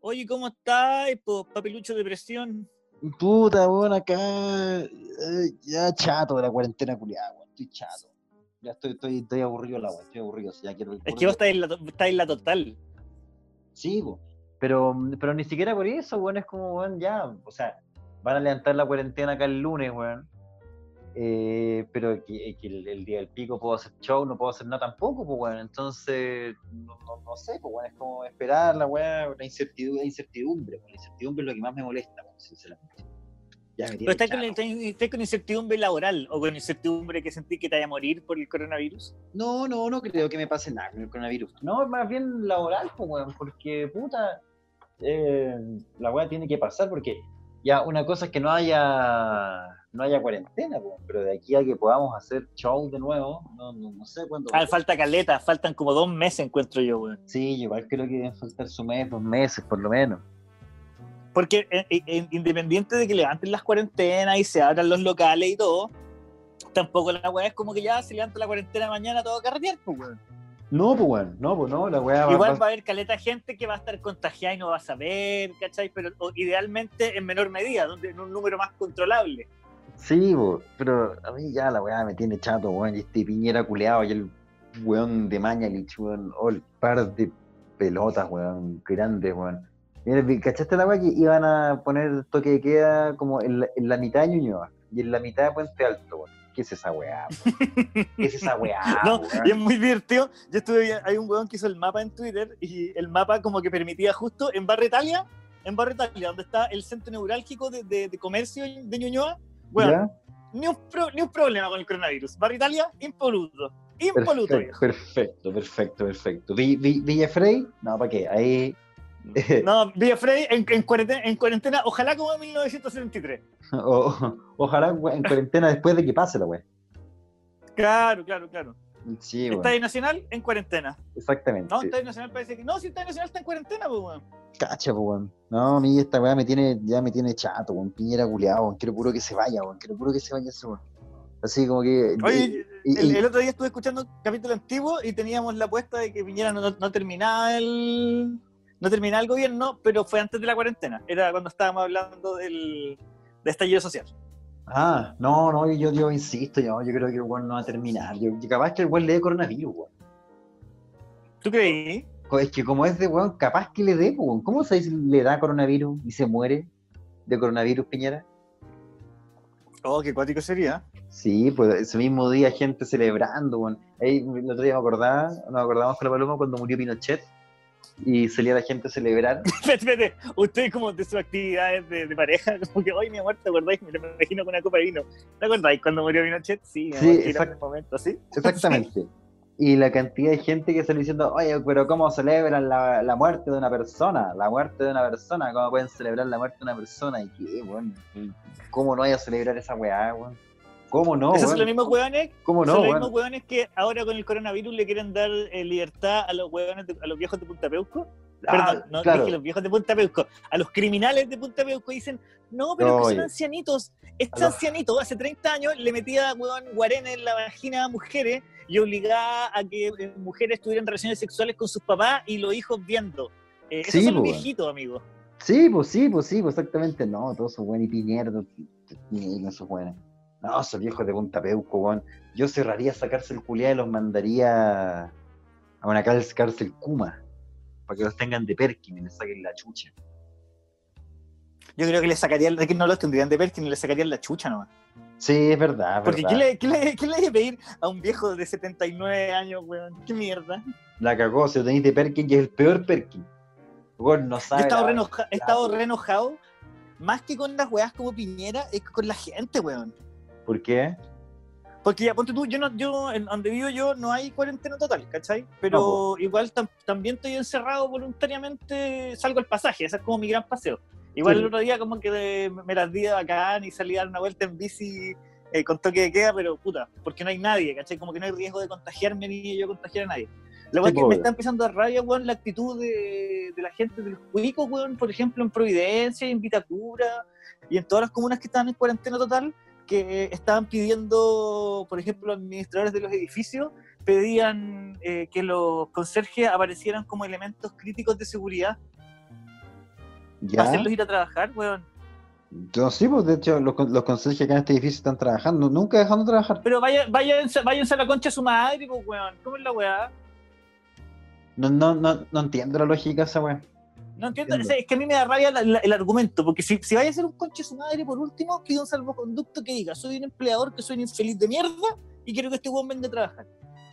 Oye, ¿cómo estás, po, papilucho de presión? Puta, weón, acá. eh, ya chato de la cuarentena culiada, weón. Estoy chato. Ya estoy, estoy, estoy aburrido la weón. Estoy aburrido. si ya quiero Es que vos estás en la, estás en la total. Sí. Pero, pero ni siquiera por eso, weón. Es como, weón, ya. O sea, van a levantar la cuarentena acá el lunes, weón. Eh, pero que, que el, el día del pico puedo hacer show, no puedo hacer nada tampoco, pues, weón. Entonces, no, no, no sé, pues, weón. Es como esperar la weón, la incertidumbre, la incertidumbre, weón. La incertidumbre es lo que más me molesta, weón, sinceramente. Ya me Pero estás con, estás con incertidumbre laboral o con incertidumbre que sentís que te vaya a morir por el coronavirus. No, no, no creo que me pase nada con el coronavirus. No, más bien laboral, pues, weón, porque, puta, eh, la weá tiene que pasar, porque ya una cosa es que no haya no haya cuarentena, pero de aquí a que podamos hacer show de nuevo, no, no, no sé cuándo. Ah, falta caleta, faltan como dos meses, encuentro yo, weón. Sí, igual creo que deben faltar su mes, dos meses, por lo menos. Porque eh, eh, eh, independiente de que levanten las cuarentenas y se abran los locales y todo, tampoco la weá es como que ya se levanta la cuarentena mañana todo carretear, pues, weón. No, pues, weón, no, pues, no, la weá va- Igual va- va a haber caleta gente que va a estar contagiada y no va a saber, ¿cachai? Pero o, idealmente en menor medida, donde en un número más controlable. Sí, po, pero a mí ya la weá me tiene chato, weón. Y este piñera culeado y el weón de Mañalich, weón. O el par de pelotas, weón, grandes, weón. Mira, ¿cachaste la weá que iban a poner toque de queda como en la, en la mitad de Ñuñoa y en la mitad de Puente Alto, weón? ¿Qué es esa weá? es esa weá? no, y es muy divertido. Yo estuve hay un weón que hizo el mapa en Twitter y el mapa como que permitía justo en Barrio Italia, en Barrio Italia, donde está el centro neurálgico de, de- de comercio de Ñuñoa, weón, ni, un pro- ni un problema con el coronavirus. Barrio Italia, impoluto. Impoluto, Perfecto, perfecto, perfecto, perfecto. Vi- vi- Villa Frey, no, ¿para qué? Ahí. No, Villa Frey en, en cuarentena, en cuarentena, ojalá como en 1973. o- ojalá en cuarentena después de que pase la weá. Claro, claro, claro. Sí. Estadio Nacional en cuarentena. Exactamente. No, Estadio Nacional parece que. No, si Estadio Nacional está en cuarentena, pues, weón. Cacha, pues, weón. No, a mí esta weá me tiene, ya me tiene chato, weón. Piñera culiado, weón. Quiero puro que se vaya, weón. Quiero puro que se vaya ese weón. Así como que. Oye, y- el, otro día estuve escuchando un capítulo antiguo y teníamos la apuesta de que Piñera no, no terminaba el. No terminaba el gobierno, pero fue antes de la cuarentena. Era cuando estábamos hablando del, de estallido social. Ah, no, no, yo, yo insisto, yo, yo creo que el weón no va a terminar. Yo, capaz que el weón le dé coronavirus, weón. ¿Tú creí? Co- Es que como es de weón, capaz que le dé, weón. ¿Cómo sabes si le da coronavirus y se muere de coronavirus, Piñera? Oh, qué cuático sería. Sí, pues ese mismo día gente celebrando, weón. Ahí el otro día me acordaba, nos acordamos con la Paloma cuando murió Pinochet y salía la gente a celebrar. Espérate, espérate. Usted, como de sus actividades de, de pareja, como que hoy mi amor, ¿te acordáis? Me lo imagino con una copa de vino. ¿Te acordáis cuando murió Pinochet? Sí, Sí, amor, exacto. un momento, ¿sí? Exactamente. Y la cantidad de gente que salió diciendo, oye, pero ¿cómo celebran la, la muerte de una persona? La muerte de una persona, ¿cómo pueden celebrar la muerte de una persona? ¿Y qué, weón? ¿Cómo no vaya a celebrar esa weá, weón? ¿Cómo no, Esos son los mismos hueones ¿Cómo no, son los mismos hueones que ahora con el coronavirus le quieren dar eh, libertad a los hueones, de- a los viejos de Punta Peuco. Ah, Perdón, no claro. dije los viejos de Punta Peuco. A los criminales de Punta Peuco dicen, no, pero que son ancianitos. Este los- ancianito hace 30 años le metía hueón guarena en la vagina a mujeres y obligaba a que eh, mujeres tuvieran relaciones sexuales con sus papás y los hijos viendo. Eh, esos Sí, son los viejitos, amigo. Sí, pues sí, pues sí, pues exactamente. No, todos esos weones y Piñera, todos- ni esos weones. No, esos viejos de Punta Peuco, weón. Yo cerraría esa cárcel culiada y los mandaría a una cárcel, cárcel Kuma. Para que los tengan de Perkin y les saquen la chucha. Yo creo que le sacarían, que no los tendrían de Perkin, le sacarían la chucha nomás. Sí, es verdad, Porque verdad. ¿qué le, qué, le, ¿qué le hay que pedir a un viejo de 79 años, weón? ¿Qué mierda? La cagó, si lo tenéis de Perkin y es el peor Perkin. Weón, no Yo he sabe. estado, la- re enoja- he estado re enojado, más que con las weas como Piñera, es con la gente, weón. ¿Por qué? Porque ya, ponte tú, yo, no, yo en donde vivo yo no hay cuarentena total, ¿cachai? Pero No, igual tam- también estoy encerrado voluntariamente, salgo al pasaje, ese es como mi gran paseo. Igual Sí. el otro día como que de- me las di de bacán y salí a dar una vuelta en bici eh, con toque de queda, pero puta, porque no hay nadie, ¿cachai? Como que no hay riesgo de contagiarme ni yo contagiar a nadie. Lo cual Sí, que po, me está empezando a dar rabia, weón, la actitud de, de la gente de los cuicos, weón, por ejemplo, en Providencia, en Vitacura, y en todas las comunas que estaban en cuarentena total, que estaban pidiendo, por ejemplo, los administradores de los edificios, pedían eh, que los conserjes aparecieran como elementos críticos de seguridad. Ya. Para hacerlos ir a trabajar, weón. Yo sí, pues de hecho los, los conserjes acá en este edificio están trabajando, nunca dejando de trabajar. Pero vaya, váyanse, váyanse a la concha de su madre, pues, weón. ¿Cómo es la weá? No, no, no, no entiendo la lógica esa weá. No entiendo, Entiendo. es que a mí me da rabia la- la- el argumento, porque si, si vaya a ser un conche su madre, por último, pide un salvoconducto que diga, soy un empleador que soy un infeliz de mierda y quiero que este weón venga a trabajar.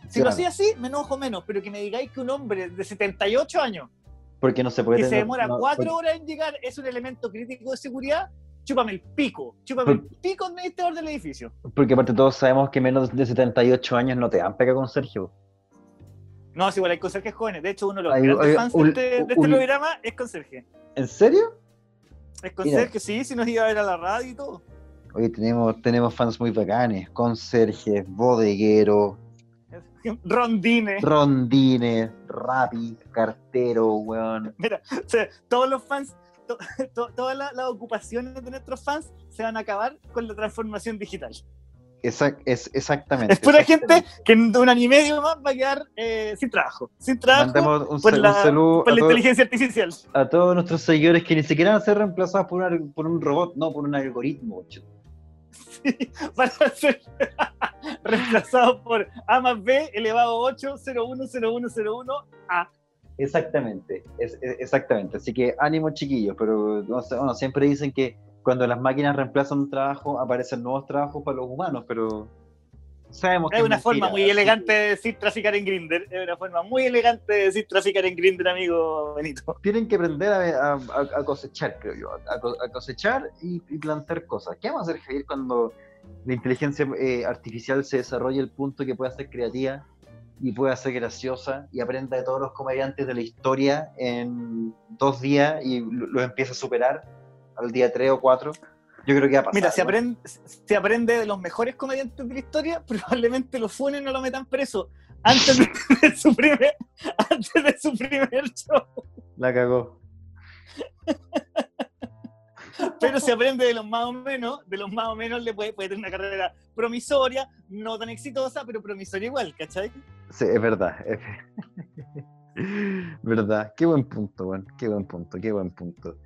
Si lo hacía así, me enojo menos, pero que me digáis que un hombre de 78 años Porque no se puede que se demora no, cuatro porque- horas en llegar es un elemento crítico de seguridad, chúpame el pico, chúpame el pico administrador del edificio. Porque aparte todos sabemos que menos de 78 años no te dan pega con Sergio. No, es igual, hay conserjes jóvenes. De hecho, uno de los Hay- grandes hay fans un- de este, de este un- programa es conserje. ¿En serio? Es conserje, sí, si nos iba a ver a la radio y todo. Oye, tenemos, tenemos fans muy bacanes, conserjes, bodegueros, Rondines. rondines, rapi, cartero, weón. O sea, todos los fans, to- to- todas las, las ocupaciones de nuestros fans se van a acabar con la transformación digital. Exact- es, exactamente. Es pura exactamente. gente que en un año y medio más va a quedar eh, sin trabajo. Sin trabajo Mandamos un, por la- un saludo por la inteligencia artificial. a todos nuestros seguidores que ni siquiera van a ser reemplazados por, una- por un robot, no, por un algoritmo. ch- Van a ser reemplazados por A más B elevado 8 010101 A. Exactamente, es- es- exactamente. Así que ánimo chiquillos, pero bueno, siempre dicen que cuando las máquinas reemplazan un trabajo, aparecen nuevos trabajos para los humanos, pero sabemos que Es una forma muy elegante de decir traficar en Grinder. Es una forma muy elegante de decir traficar en Grinder, amigo Benito. Tienen que aprender a, a- a cosechar, creo yo, a, co- a cosechar y, y plantar cosas. ¿Qué vamos a hacer, Javier, cuando la inteligencia eh, artificial se desarrolle el punto que pueda ser creativa y pueda ser graciosa y aprenda de todos los comediantes de la historia en dos días y lo- los empiece a superar al día tres o cuatro? Yo creo que va a pasar. Mira, se aprende, se aprende de los mejores comediantes de la historia, probablemente lo funen o lo metan preso antes de, de su primer, antes de su primer show. La cagó. Pero se aprende de los más o menos, de los más o menos le puede, puede tener una carrera promisoria, no tan exitosa, pero promisoria igual, ¿cachai? Sí, es verdad. es verdad. Qué buen punto, weón. Qué buen punto, qué buen punto.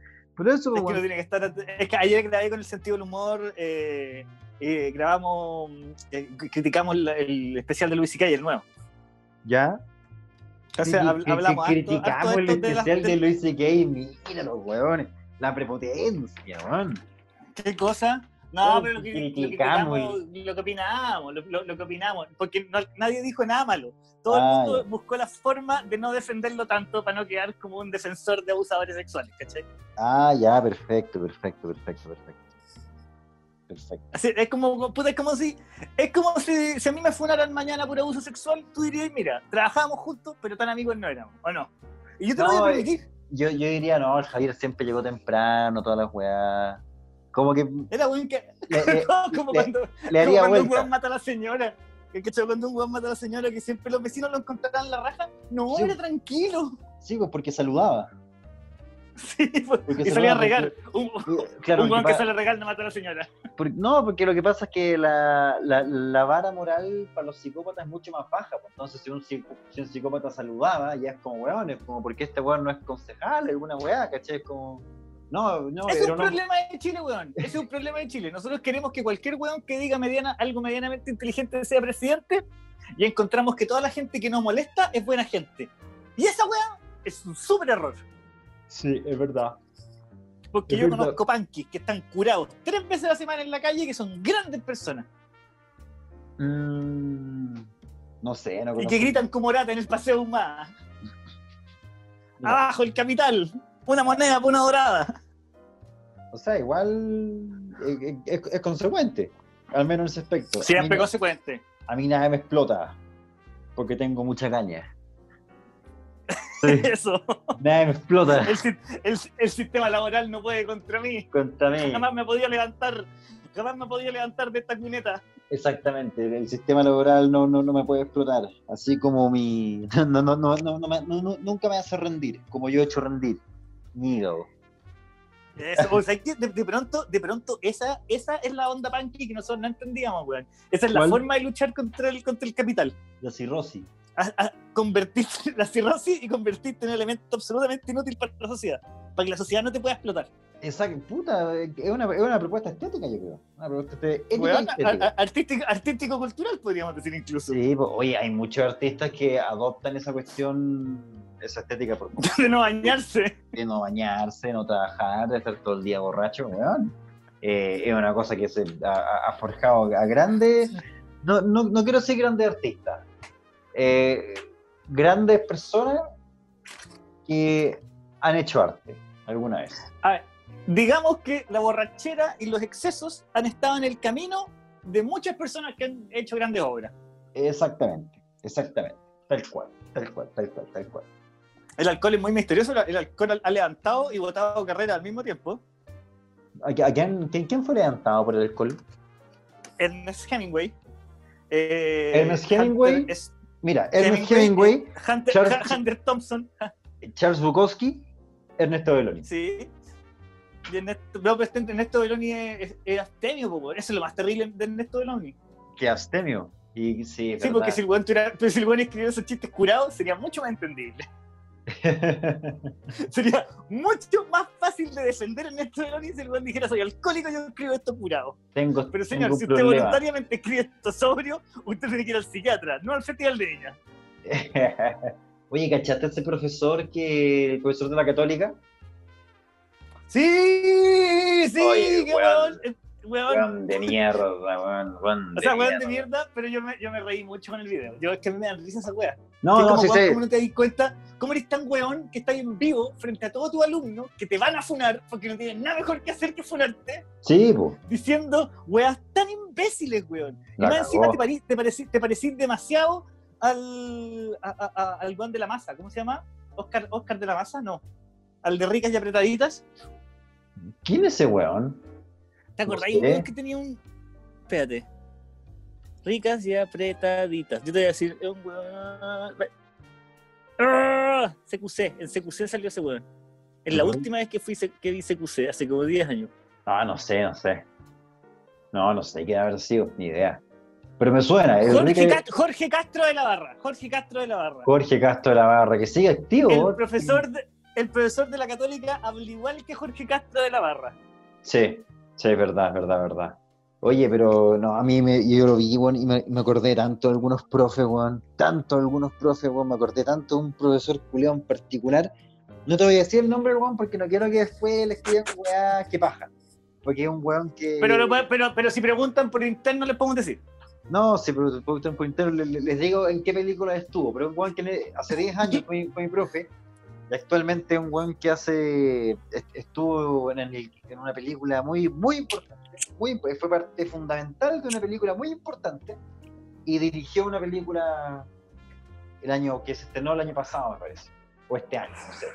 Eso, Es que no tiene que estar. Es que ayer grabé con el sentido del humor, eh, eh, grabamos, eh, criticamos el especial de Luis y el nuevo. ¿ya? O sea, hab- Criti- que- hablamos que harto- harto criticamos el especial de, de- Luis C.K. Mira los weones. La prepotencia, weón. ¿Qué cosa? No, pero lo que, lo que criticamos lo que opinamos, lo, lo- lo que opinamos, porque no- nadie dijo nada malo. Todo el Ah, mundo buscó la forma de no defenderlo tanto para no quedar como un defensor de abusadores sexuales, ¿cachai? Ah, ya, perfecto, perfecto, perfecto, perfecto. Perfecto. Así, es como, puta, es como si, es como si, si a mí me funaran mañana por abuso sexual, tú dirías, mira, trabajábamos juntos, pero tan amigos no éramos, ¿o no? Y yo te lo voy a permitir. Yo, yo diría, no, el Javier siempre llegó temprano, todas las weas. Como que Era weón que. le, le- como le- cuando, le como haría cuando un weón mata a la señora. Que cuando un weón mata a la señora que siempre los vecinos lo encontrarán la raja. No, Sí. era tranquilo. Sí, pues porque saludaba. Sí, pues, Porque y salía a regar. Un, Claro, un weón que sale a regar no mata a la señora. Por- no, porque lo que pasa es que la, la, la vara moral para los psicópatas es mucho más baja. pues. Entonces, si un, psico- si un psicópata saludaba, ya es como, weón, es como, porque este weón no es concejal? Alguna weá, ¿cachai? Es como, no, no, es un problema de Chile, weón. Es un problema de Chile. Nosotros queremos que cualquier weón que diga mediana, algo medianamente inteligente sea presidente y encontramos que toda la gente que nos molesta es buena gente. Y esa weá es un súper error. Sí, es verdad. Porque Es yo verdad. conozco punkis que están curados tres veces a la semana en la calle que son grandes personas Mm, no sé, no y que gritan como rata en el paseo humada. No. Abajo el capital, una moneda por una dorada. O sea, igual eh, eh, es, es consecuente, al menos en ese aspecto. A Siempre no- consecuente. a mí nada me explota, porque tengo mucha caña. Sí, Eso. nada me explota El, si- el- el sistema laboral no puede contra mí. contra mí. Jamás me podía levantar. Jamás me podía levantar de esta cuneta. Exactamente, el sistema laboral no, no, no me puede explotar, así como mi... No, no, no, no, no me- no- no- nunca me hace rendir, como yo he hecho rendir. Mi hígado. Eso, o sea, que de, de pronto, de pronto, esa, esa es la onda punky que nosotros no entendíamos, weón. Esa es la ¿Cuál? forma de luchar contra el, contra el capital. La cirrosis. A, a convertirte la cirrosis y convertirte en un elemento absolutamente inútil para la sociedad. para que la sociedad no te pueda explotar. Exacto, puta, es una, es una propuesta estética, yo creo. Una propuesta artístico, artístico cultural podríamos decir incluso. Sí, pues, oye, hay muchos artistas que adoptan esa cuestión, esa estética por De no bañarse. de no bañarse, no trabajar, de estar todo el día borracho, weón. Eh, es una cosa que se ha, forjado a grandes, no, no, no quiero decir grandes artistas, eh, grandes personas que han hecho arte alguna vez. A ver, digamos que la borrachera y los excesos han estado en el camino de muchas personas que han hecho grandes obras. Exactamente, exactamente, tal cual, tal cual, tal cual, tal cual. El alcohol es muy misterioso, el alcohol ha levantado y botado carrera al mismo tiempo. ¿A, qui- a quién, fue levantado por el alcohol? Ernest Hemingway. eh, Ernest Hemingway, Hunter, es- Mira, Ernest Hemingway, Hemingway, Hunter, Charles- Hunter Thompson. Charles Bukowski, Ernesto Belloni. Sí. Y Ernesto, pero este Ernesto Beloni es, es- weón. eso es lo más terrible de Ernesto Beloni. Que abstemio. Y sí, porque si el pero si el escribió esos chistes curados, sería mucho más entendible. Sería mucho más fácil de defender a Ernesto Beloni si el weón dijera soy alcohólico y yo escribo esto curado. tengo, Pero señor, tengo si usted problema. voluntariamente escribe esto sobrio, usted tiene que ir al psiquiatra, no al festival de ella. Oye, ¿cachaste a ese profesor que el profesor de la católica? Sí, sí, Oye, qué weón. Weón. weón. De mierda, weón, weón O sea, weón de mierda. pero yo me, yo me reí mucho con el video. Yo es que a mí me dan risa esa wea. No, Que no, como, sí weón, sé. ¿Cómo no te das cuenta? ¿Cómo eres tan weón que estás en vivo frente a todos tus alumnos que te van a funar porque no tienen nada mejor que hacer que funarte? Sí, po. Diciendo weas tan imbéciles, weón. Y La más encima te, parí- te, parecí, te parecís demasiado al, a- a- a- al weón de la masa. ¿Cómo se llama? Oscar, Oscar de la masa, no. Al de ricas y apretaditas. ¿Quién es ese weón? ¿Te No acordás? Un sé. que tenía un. Espérate. Ricas y apretaditas. Yo te voy a decir, es un weón. ¡Ah! CQC. En CQC salió ese weón. Es la última vez que fui que vi CQC, hace como 10 años. Ah, no sé, no sé. No, no sé qué haber sido, ni idea. Pero me suena, es Jorge, Enrique- Castro, Jorge Castro de la Barra. Jorge Castro de la Barra. Jorge Castro de la Barra, que sigue activo. El profesor, de, el profesor de la Católica habla igual que Jorge Castro de la Barra. Sí, sí, es verdad, es verdad, es verdad. Oye, pero no, a mí me, yo lo vi, y me, me acordé tanto de algunos profes, tanto de algunos profes, me acordé tanto de un profesor culiao en particular. No te voy a decir el nombre weón porque no quiero que después le escriban weá, que paja. Porque es un weón que... Pero, puede- pero, pero si preguntan por interno, les podemos decir. No, te preguntan por interno, le- le- les, digo en qué película estuvo, pero es un weón que le- hace 10 años fue, fue mi profe, y actualmente un weón que hace, est- estuvo en, una película muy, muy importante, fue parte fundamental de una película muy importante, y dirigió una película el año que se estrenó el año pasado, me parece, o este año, no sé.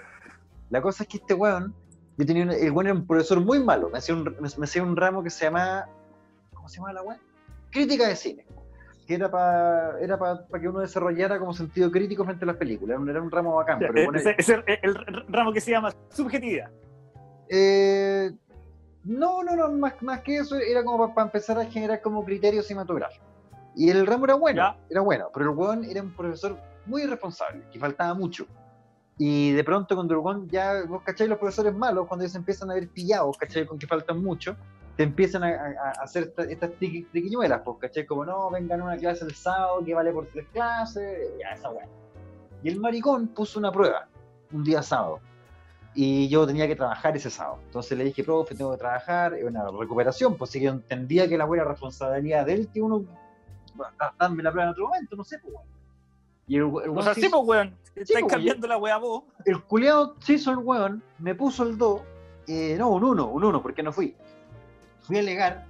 La cosa es que este weón, yo tenía un- el weón era un profesor muy malo, me hacía un, me hacía un ramo que se llama, ¿cómo se llama la weón? Crítica de cine que era para era pa, pa que uno desarrollara como sentido crítico frente a las películas. Era un, ramo bacán. pero bueno, Ese- ese- el, el ramo que se llama subjetividad. eh, no, no, no, más, más que eso, era como para empezar a generar como criterios cinematográficos. Y el ramo era bueno, Ya. era bueno, pero el weón era un profesor muy irresponsable, que faltaba mucho. Y de pronto cuando el weón ya, vos cacháis los profesores malos, cuando ellos empiezan a ver pillados, cacháis con que faltan mucho, te empiezan a, a- a hacer esta- estas triqui- triquiñuelas, pues, cachai, como no, vengan a una clase el sábado que vale por tres clases, ya esa weá. Y el maricón puso una prueba, un día sábado, y yo tenía que trabajar ese sábado. Entonces le dije, profe, tengo que trabajar, es una recuperación, pues sí que entendía que la buena responsabilidad de él, que uno, da- darme la prueba en otro momento, no sé, pues, weón. Y el, el O weón sea, sí, pues, weón. Estáis pues, cambiando la wea vos. el culeado se hizo el weón, me puso el 2, eh, no, un 1, un 1, porque no fui. Fui a alegar,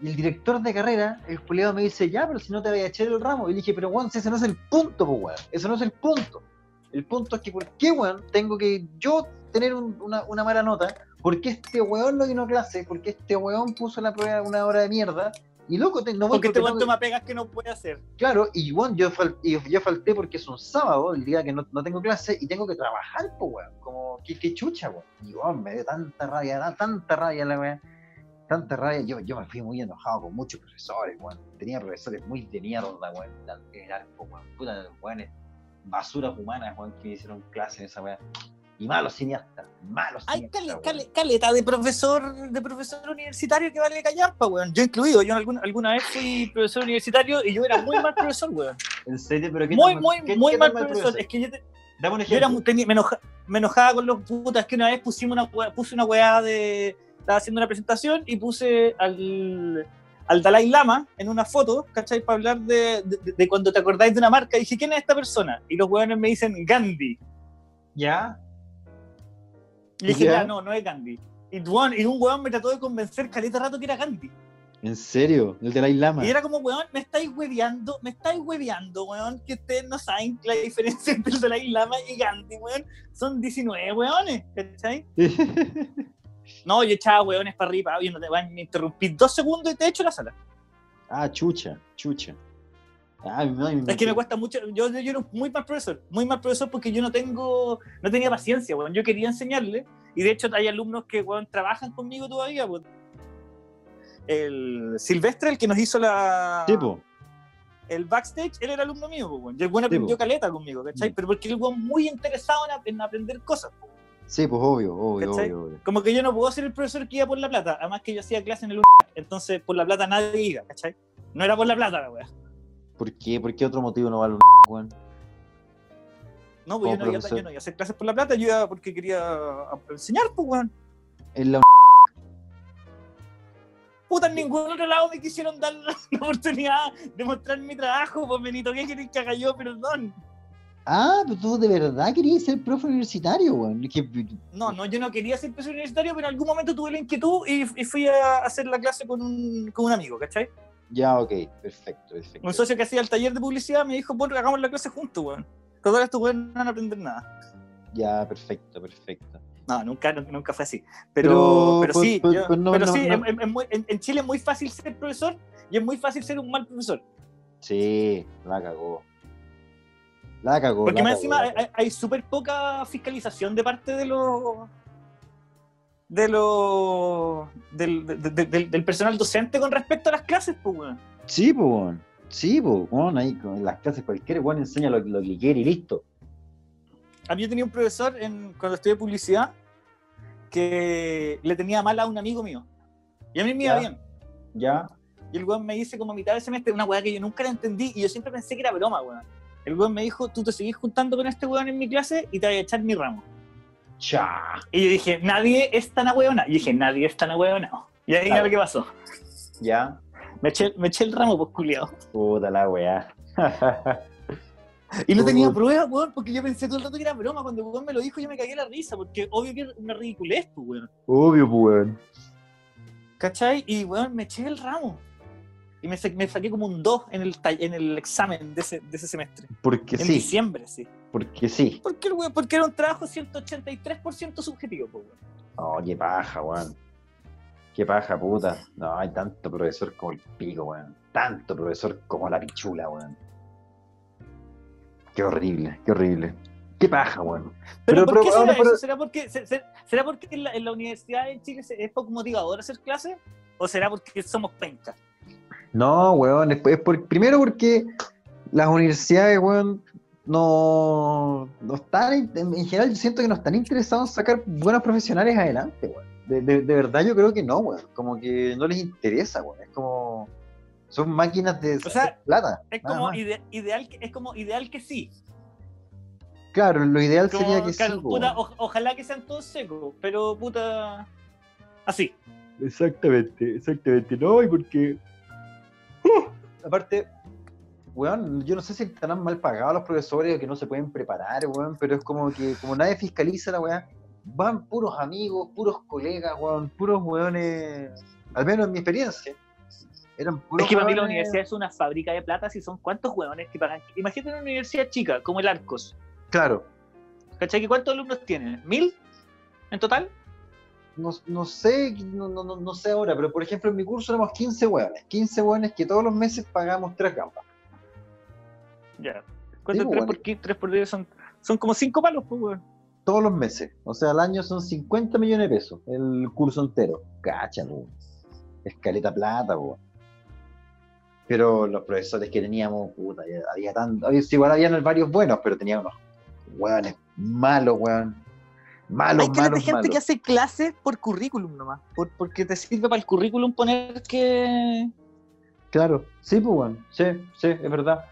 y el director de carrera, el culeado me dice, ya, pero si no te voy a echar el ramo. Y le dije, pero weón, si ese no es el punto, pues weón, ese no es el punto. El punto es que, ¿por qué, weón, tengo que yo tener un- una, una mala nota? ¿Por qué este weón no vino clase? ¿Por qué este weón puso la prueba una hora de mierda? Y loco, te- no voy Porque este porque weón tengo que- toma pegas que no puede hacer. Claro, y bueno, yo, fal- yo falté porque es un sábado, el día que no, no tengo clase, y tengo que trabajar, pues, weón. Como, qué, qué chucha, weón. Y, weón, me dio tanta rabia, da tanta rabia la weón. Tanta rabia. Yo, yo me fui muy enojado con muchos profesores, weón. Tenía profesores muy de mierda, weón. En el arco, weón. Puta, weones, basuras humanas, weón, que me hicieron clase en esa weón. Y malos cineastas, malos Hay cineastas. cale- caleta de profesor, de profesor universitario que vale callampa, weón. Yo incluido, yo alguna, alguna vez fui profesor universitario y yo era muy mal profesor, weón. ¿En serio? ¿Pero qué Muy, tan- muy, qué- muy qué mal profesor. Es que yo, te- Dame un yo era, ejemplo. tenía- me, enoja- me enojaba con los putas que una vez pusimos una, puse una weá de. Estaba haciendo una presentación y puse al, al Dalai Lama en una foto, ¿cachai? Para hablar de, de- de cuando te acordáis de una marca. Y dije, ¿quién es esta persona? Y los weones me dicen Gandhi. ¿Ya? Y dije, Ya. no, no es Gandhi. Y, weón, y un weón me trató de convencer caleta rato que era Gandhi. ¿En serio? ¿El Dalai Lama? Y era como, weón, me estáis hueveando, me estáis hueveando, weón, que ustedes no saben la diferencia entre el Dalai Lama y Gandhi, weón. Son 19 weones, ¿cachai? No, yo echaba weones para arriba, y no te van a interrumpir dos segundos y te echo la sala. ah, chucha, chucha. Ah, no, Es que me cuesta mucho, yo, yo era un muy mal profesor, muy mal profesor porque yo no tengo, no tenía paciencia, weón. Yo quería enseñarle, y de hecho hay alumnos que, weón, trabajan conmigo todavía. El Silvestre, el que nos hizo la... Tipo, el backstage, él era alumno mío. Y el weón aprendió caleta conmigo, ¿cachai? Mm. Pero porque el weón muy interesado en, en aprender cosas. po. Sí, pues obvio, obvio, obvio, obvio. Como que yo no puedo ser el profesor que iba por la plata, además que yo hacía clase en el entonces por la plata nadie iba, ¿cachai? No era por la plata la weá. ¿Por qué? ¿Por qué otro motivo no vale un weón? No, pues yo no, iba, profesor. yo no iba a hacer clases por la plata, yo iba porque quería enseñar, pues weón. En la Puta, en ningún otro lado me quisieron dar la oportunidad de mostrar mi trabajo, pues Benito, ¿qué querés que haga yo? Perdón. Ah, pero tú de verdad querías ser profe universitario, weón. No, no, yo no quería ser profesor universitario, pero en algún momento tuve la inquietud y, y fui a hacer la clase con un, con un amigo, ¿cachai? Ya, ok, perfecto, perfecto. Un socio que hacía el taller de publicidad me dijo, bueno, hagamos la clase juntos, weón. Todos estos weones no van a aprender nada. Ya, perfecto, perfecto. No, nunca, nu- nunca fue así. Pero, Pero, pero, sí, yo- no, pero no, sí, no. En- en Chile es muy fácil ser profesor y es muy fácil ser un mal profesor. Sí, la cagó. La cagó. Porque la más cagó, encima hay, hay- súper poca fiscalización de parte de los de los del, de- de- del- del personal docente con respecto a las clases, pues, weón. Sí, pues, weón. Sí, pues, weón, ahí con- las clases cualquier weón enseña lo, lo que quiere y listo. A mí yo tenía un profesor en, cuando estudié publicidad que le tenía mal a un amigo mío. Y a mí me iba bien. Ya, Y el weón me dice como a mitad de semestre una weá que yo nunca la entendí y yo siempre pensé que era broma, weón. El weón me dijo, tú te seguís juntando con este weón en mi clase y te voy a echar mi ramo. cha. Y yo dije, nadie es tan ahueonado. Y dije, nadie es tan ahueonado. Y ahí Claro. lo que pasó. Ya. Me eché, me eché el ramo, pues, culiado. Puta la weá. Y no tenía pruebas, weón, porque yo pensé todo el rato que era broma. Cuando el weón me lo dijo, yo me cagué la risa, porque obvio que es una ridiculez, pues, weón. Obvio, pues, weón. ¿Cachai? Y, weón, me eché el ramo. Y me, sa- me saqué como un 2 en el, en el examen de ese, de ese semestre. Porque en sí, diciembre, sí. porque sí. Porque, porque era un trabajo 183% subjetivo, pues, weón. Oh, qué paja, weón. Qué paja, puta. No, hay tanto profesor como el pico, weón. Tanto profesor como la pichula, weón. Qué horrible, qué horrible. Qué paja, weón. Pero, Pero- ¿por pero qué será pero- eso? ¿Será porque, se- se- ¿será porque en, la, en la universidad en Chile es poco motivador hacer clases? ¿O será porque somos pencas? No, weón, es, es por- primero porque las universidades, weón, no, no están, en, en general yo siento que no están interesados en sacar buenos profesionales adelante, weón. De, de- de verdad yo creo que no, weón. Como que no les interesa, weón. Es como, son máquinas de sea, hacer plata. Es como, ide- ideal, que- es como ideal que sí. Claro, lo ideal Como, sería que claro, sí, puta, o- ojalá que sean todos secos, pero puta. Así. Exactamente, exactamente. No, y porque. ¡Uh! aparte, weón, yo no sé si estarán mal pagados los profesores o que no se pueden preparar, weón, pero es como que, como nadie fiscaliza la weá, van puros amigos, puros colegas, weón, puros weones. Al menos en mi experiencia. Eran puros Es que para mí la weones- universidad es una fábrica de plata si son cuántos hueones que pagan. Imagínate una universidad chica, como el Arcos. Claro, ¿Cachai? ¿Que ¿Cuántos alumnos tienen? ¿Mil en total? No, no sé, no, no, no- no sé ahora, pero por ejemplo en mi curso éramos 15 weones, 15 weones que todos los meses pagamos tres gambas. Ya. ¿Cuánto Sí, tres bueno. por qué? Tres por diez son, son como cinco palos, pues, weón. todos los meses. O sea, al año son 50 millones de pesos el curso entero. Cacha. Escaleta plata, po. Pero los profesores que teníamos, puta, había tanto. había- Igual habían varios buenos, pero teníamos unos hueones malos, weón. Malo, Hay gente que hace clases por currículum nomás. por- porque te sirve para el currículum poner que. Claro, sí, pues. Sí, sí, es verdad.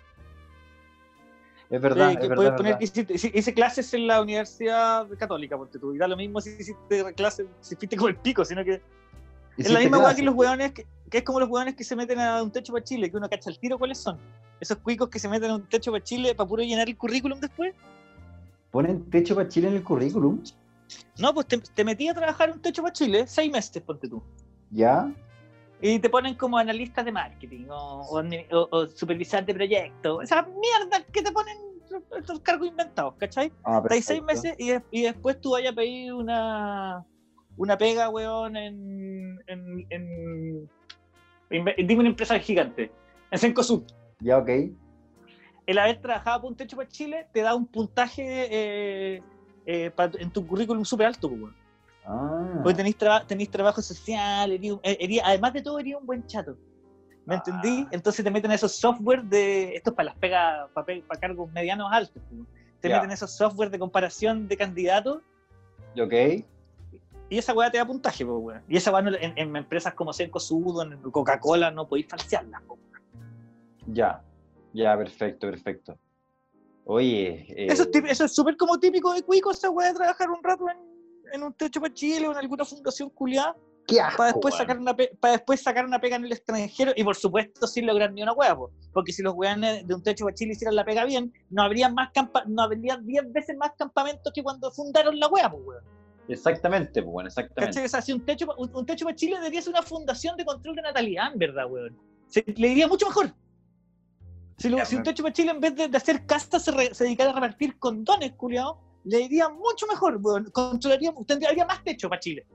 Es verdad, es que puedes es poner verdad. que hiciste, hice, clases en la Universidad Católica, porque tú. Y da lo mismo si hiciste clases, si fuiste con el pico, sino que. Es la misma weá que los weones, que, que es como los weones que se meten a un techo para Chile, que uno cacha el tiro cuáles son. Esos cuicos que se meten a un techo para Chile para puro llenar el currículum después. ¿Ponen techo para Chile en el currículum? No, pues te, te metí a trabajar en un techo para Chile, seis meses, ponte tú. ¿Ya? Y te ponen como analistas de marketing o, supervisor de proyectos. Esas mierdas que te ponen estos cargos inventados, ¿cachai? Ah, Estáis seis meses y, de- y después tú vayas a pedir una, una pega, weón, en, en, en, en- dime una empresa gigante, en Cencosud. Ya, ok. El haber trabajado por un techo para Chile te da un puntaje eh, eh, pa- en tu currículum súper alto, pues, weón. Ah. Porque tenéis, traba- trabajo social, erí eh, erí- además de todo, eres un buen chato. ¿Me Ah. entendí? Entonces te meten esos software de. Esto es para las pegas, para, para cargos medianos altos. pues. Te meten esos software de comparación de candidatos Ok. y esa weá te da puntaje, pues, weón. Y esa weá no- en, en empresas como Cencosud, en Coca-Cola, no podéis falsearla. pues. Ya. Ya, perfecto, perfecto. Oye. eh, Eso es tip- eso es súper como típico de Cuico, esa weá de trabajar un rato en, en un techo para Chile o en alguna fundación culiada. para después sacar una para después sacar una pega en el extranjero y por supuesto sin lograr ni una hueá po. porque si los weones de un techo para Chile hicieran la pega bien no habría más campa no habría 10 veces más campamentos que cuando fundaron la hueá weón. Exactamente, pues, bueno, exactamente. O sea, si un techo un techo para Chile debería ser una fundación de control de natalidad en verdad weón Se- le diría mucho mejor si, lo- si un techo para Chile en vez de, de hacer castas se, re- se dedicara a repartir condones culiao le iría mucho mejor weón. controlaría tendría más techo para Chile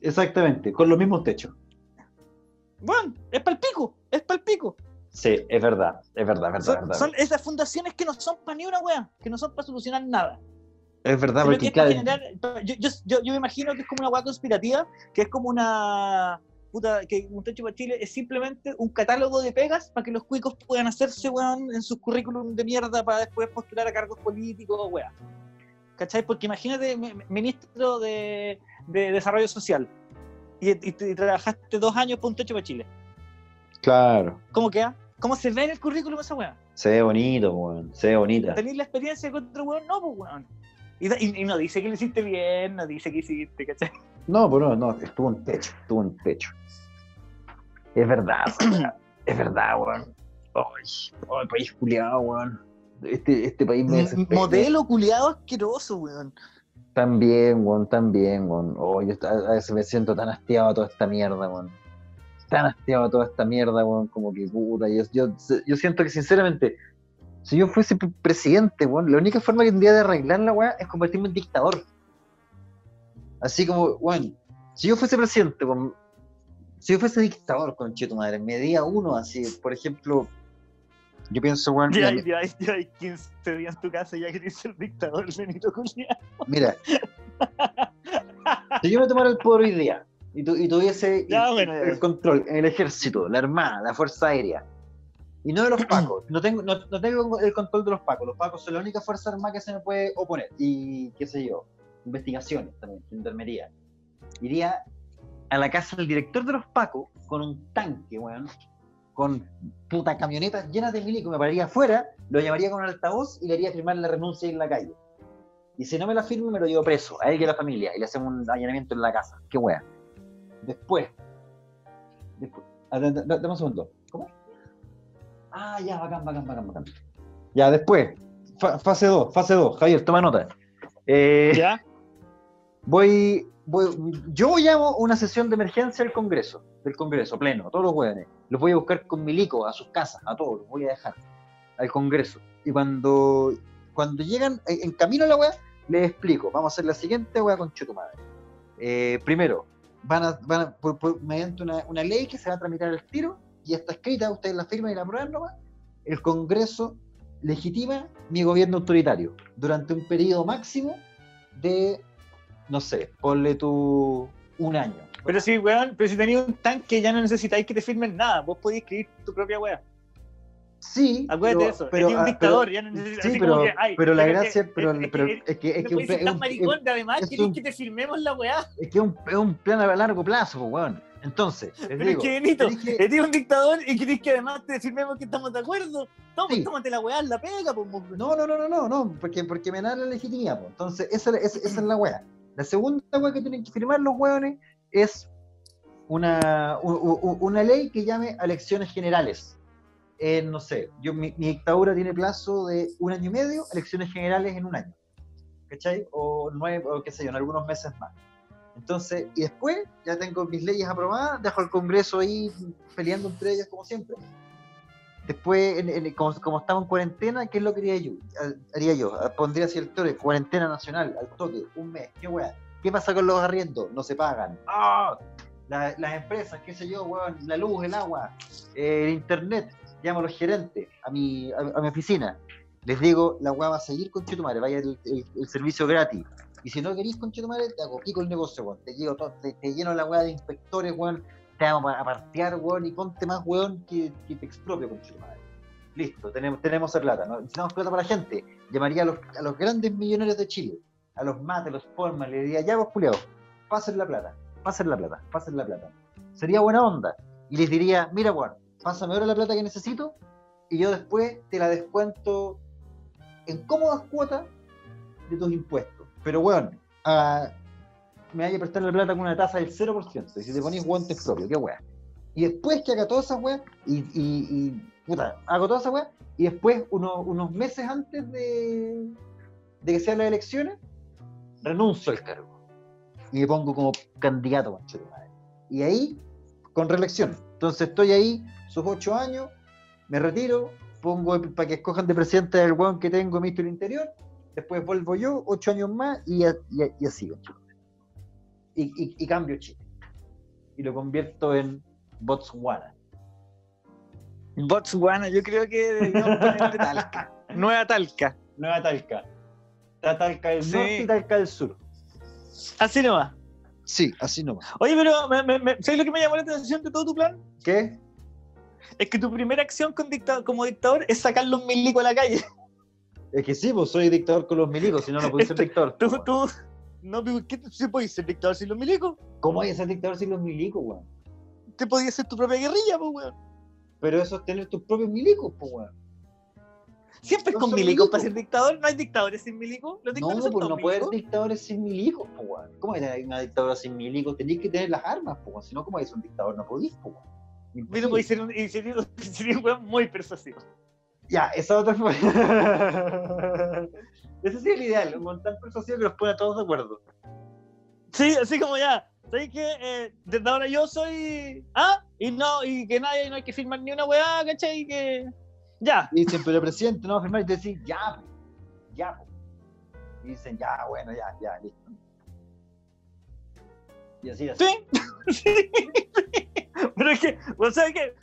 Exactamente, con los mismos techos. bueno es para el pico es para el pico Sí, es verdad, es verdad, es verdad. Son, verdad. son esas fundaciones que no son para ni una wea, que no son para solucionar nada. Es verdad, Sino porque es claro, generar- yo, yo, yo, yo me imagino que es como una wea conspirativa, que es como una. Puta, que un techo para Chile es simplemente un catálogo de pegas para que los cuicos puedan hacerse, weón, en sus currículum de mierda para después postular a cargos políticos, weón. ¿Cachai? Porque imagínate, mi- mi- ministro de, de Desarrollo Social, y, y- y trabajaste dos años por un techo para Chile. claro. ¿Cómo queda? ¿Cómo se ve en el currículum esa weá? Se ve bonito, weón. Se ve bonita. ¿Tenéis la experiencia con otro weón? No, pues weón. Y- y no dice que lo hiciste bien, no dice que hiciste, ¿cachai? No, pero no, no, estuvo en techo, estuvo en techo. Es verdad, es verdad, weón. Ay, ay, país culiado, weón. Este, este país me desespera. Modelo culiado asqueroso, weón. También, weón, también, weón. Oh, yo a veces me siento tan hastiado a toda esta mierda, weón. Tan hastiado a toda esta mierda, weón, como que puta. Yo, yo, yo siento que, sinceramente, si yo fuese pre- presidente, weón, la única forma que tendría de arreglar la weá es convertirme en dictador. Así como, weón, si yo fuese presidente, weón, si yo fuese dictador, con tu madre, me día uno así, por ejemplo, yo pienso, weón, Ya, ya, ya hay 15 días en tu casa ya querés ser dictador, Benito culiado. mira, si yo me tomara el poder hoy día y, tu- y tuviese Ya, el, bueno, ya. el control en el ejército, la armada, la fuerza aérea, y no de los pacos, no tengo, no, no tengo el control de los pacos, los pacos son la única fuerza armada que se me puede oponer, y qué sé yo, investigaciones también, gendarmería. Iría a la casa del director de los pacos con un tanque, weón, con puta camionetas llenas de milicos, me pararía afuera, lo llamaría con un altavoz y le haría firmar la renuncia en la calle. Y si no me la firmo, me lo llevo preso, a él y a la familia, y le hacemos un allanamiento en la casa. Qué wea. Después. Después. ah, da- da- Dame un segundo. ¿Cómo? Ah, ya, bacán, bacán, bacán, bacán. Ya, después. Fa- fase 2, fase 2. Javier, toma nota. Eh, ¿Ya? Voy, voy, yo llamo una sesión de emergencia del Congreso, del Congreso, pleno, a todos los hueones. Los voy a buscar con milico a sus casas, a todos, los voy a dejar al Congreso. Y cuando, cuando llegan en, en camino a la wea, les explico, vamos a hacer la siguiente wea con tu madre. Eh, primero, van a, van mediante una, una ley que se va a tramitar al tiro, y está escrita, ustedes la firman y la aprueban nomás, el Congreso legitima mi gobierno autoritario durante un periodo máximo de, no sé, ponle tú un año. Pero si, weón, pero si tenías un tanque ya no necesitáis que te firmen nada, vos podés escribir tu propia weá. Sí, Acuérdate de eso. pero, es un ah, dictador, pero- ya no necesita- sí, pero, que, ay, pero la que- gracia, pero, es- pero que- es que es que, no tan es- maricón, de además un- que te firmemos la weá. es que es un, es un plan a largo plazo, pues, weón. Entonces, Pero digo, es que Benito, que- eres un dictador y querés que además te firmemos que estamos de acuerdo. Toma, Sí. tómate la weá, la pega, pues. No, no, no, no, no, no, porque, porque me da la legitimidad. po. Entonces, esa, esa, esa es la weá. La segunda que tienen que firmar los weones es una, u- u- una ley que llame a elecciones generales. Eh, no sé, yo, mi, mi dictadura tiene plazo de un año y medio, elecciones generales en un año. ¿Cachai? O nueve, o qué sé yo, en algunos meses más. Entonces, y después ya tengo mis leyes aprobadas, dejo al Congreso ahí peleando entre ellas como siempre. Después, en- en- como, como estamos en cuarentena, ¿qué es lo que haría yo? Ha- Haría yo, Ah, pondría así el toque, cuarentena nacional, al toque, un mes, qué weá. ¿Qué pasa con los arriendos? No se pagan. ¡Ah! La- las empresas, qué sé yo, weón, la luz, el agua, eh, el internet, llamo a los gerentes, a mi, a, a mi oficina. Les digo, la weá va a seguir con Chetumare, vaya el, el- el servicio gratis. Y si no queréis con Chetumare, te hago pico el negocio, weón. Te, llevo todo, te, te lleno la weá de inspectores, weón. Te vamos a partear, weón, y ponte más weón que, que te expropio con Chetumare. Listo, tenemos, tenemos plata, ¿no? Necesitamos plata para la gente. Llamaría a los, a grandes millonarios de Chile, a los Mate, a los Forman, le diría, ya vos, culiados, pasen la plata, pasen la plata, pasen la plata. Sería buena onda. Y les diría, mira, weón, pásame ahora la plata que necesito y yo después te la descuento en cómodas cuotas de tus impuestos. Pero, weón, ah, me vaya a prestar la plata con una tasa del 0%. Y si te ponís guantes propios, qué weón. Y después que haga todas esas weas, y, y, y, puta, hago todas esas weas, y después, uno- unos meses antes de, de que sean las elecciones, renuncio al cargo. Y me pongo como candidato, concha de madre. Y ahí, con reelección. Entonces estoy ahí, sus ocho años, me retiro, pongo para que escojan de presidente el weón que tengo ministro del Interior, después vuelvo yo, ocho años más, y, y, y así. Y, y, y cambio Chile. Y lo convierto en Botswana. Botswana, yo creo que ponerle Talca. Nueva Talca. Nueva Talca. Está Talca del Sí. norte y Talca del sur. Así nomás. Sí, así nomás. Oye, pero me, me, me- ¿sabes lo que me llamó la atención de todo tu plan? ¿Qué? Es que tu primera acción con como dictador es sacar los milicos a la calle. Es que sí, pues soy dictador con los milicos, si no, no puedo ser dictador. Tú, tú, no, pero ¿qué se puede ser dictador sin los milicos? ¿Cómo hay que ser dictador sin los milicos, weón? Te podías ser tu propia guerrilla, pues, weón. Pero eso es tener tus propios milicos, pues, weón. Siempre es No con milicos para ser dictador. No hay dictadores sin milicos. Los No, dictadores son pues no puede haber dictadores sin milicos, pues, weón. ¿Cómo hay una dictadura sin milicos? Tenéis que tener las armas, pues, weón. Si no, ¿cómo hay un dictador? No podís, pues, weón. Pero puede ser un, y sería, sería un weón muy persuasivo. Ya, esa otra fue. Ese sí es el ideal, un montón persuasivo que los pone a todos de acuerdo. Sí, así como ya. ¿Sabes qué? Eh, desde ahora yo soy. Ah, y no, y que nadie, no hay que firmar ni una weá, ¿cachai? Y que. Ya. Y dicen, pero presidente, no va a firmar y te decís, ya, ya. Y dicen, ya, bueno, ya, ya, listo. Y así, así. Sí. sí. Pero es que, o sea, que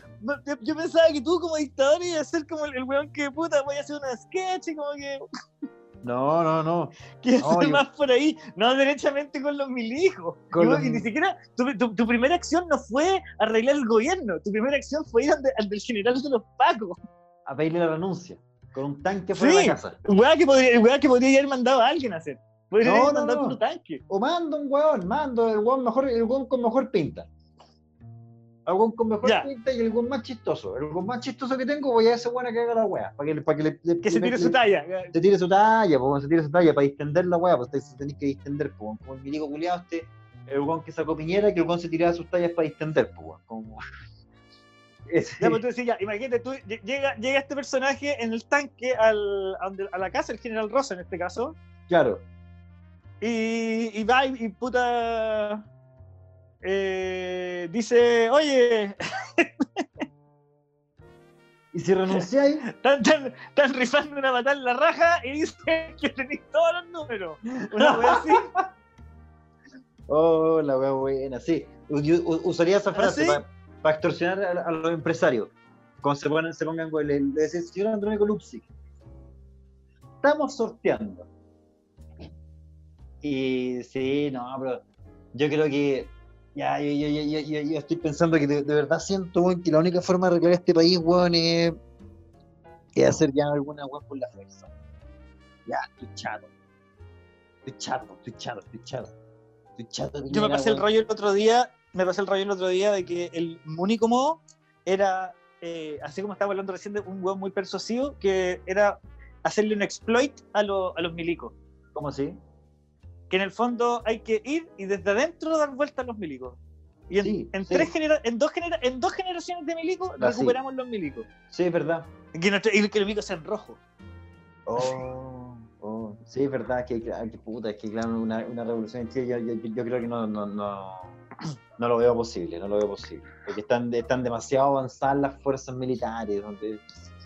yo, yo pensaba que tú como dictador ibas a ser como el, el weón que puta, voy a hacer una sketch y como que. No, no, no. que No, ser yo- más por ahí, no derechamente con los milijos. Con los- y ni siquiera, tu, tu- tu primera acción no fue arreglar el gobierno, tu primera acción fue ir al, de- al del general de los pacos. A pedirle la renuncia. Con un tanque fuera de Sí. la casa. Weá que, podría, weá que podría haber mandado a alguien a hacer. Podría No, haber no, mandado un tanque. O mando un weón, mando el weón mejor, el weón con mejor pinta. Weón con mejor pinta y el weón más chistoso. El más chistoso que tengo, voy a ese weón a que haga la weá. Para que, para que le, le- Que se tire le- su talla. se tire su talla, pues, se tire su talla para distender la weá, pues te- tenéis que distender, pues, como el milico culiado este, el weón que sacó Piñera, que el weón se tiraba sus tallas para distender, pues, como... Ese- Ya, pues tú decís, ya, imagínate, tú, lle- llega, llega este personaje en el tanque al, a, la casa, el general Rosa en este caso, Claro, y, y va y, y puta. Eh, dice, oye, y si renunciáis, están, están- están rifando una patada en la raja y dice que tenéis todos los números. Una wea así. oh, la weá buena, sí. Yo usaría esa frase ¿Ah, sí? para extorsionar a, a los empresarios. Cuando se, ponen, se pongan le decía, señor Andrónico Lupsi, estamos sorteando. Y sí, no, pero yo creo que ya, yo, yo, yo, yo, estoy pensando que de, de verdad siento weón, que la única forma de arreglar este país, weón, es, y hacer ya alguna weá por la fuerza. Ya, estoy chato. Estoy chato, estoy chato, estoy chato. Estoy chato. Yo me pasé el weón. rollo el otro día, me pasé el rollo el otro día de que el único modo era, eh, así como estaba hablando recién de un weón muy persuasivo, que era hacerle un exploit a, lo- a los milicos. ¿Cómo así? Que en el fondo hay que ir y desde adentro dar vuelta a los milicos. Y en, Sí, en sí. tres genera- en, dos genera- en dos generaciones de milicos Ah, recuperamos los milicos. Sí, es verdad. Y que, nuestro- y que los milicos sean rojos. Oh, oh, sí, es verdad que, que, que puta, es que claro, una, una revolución en Chile yo, yo, yo creo que no, no, no, no lo veo posible, no lo veo posible. Porque están, están demasiado avanzadas las fuerzas militares, donde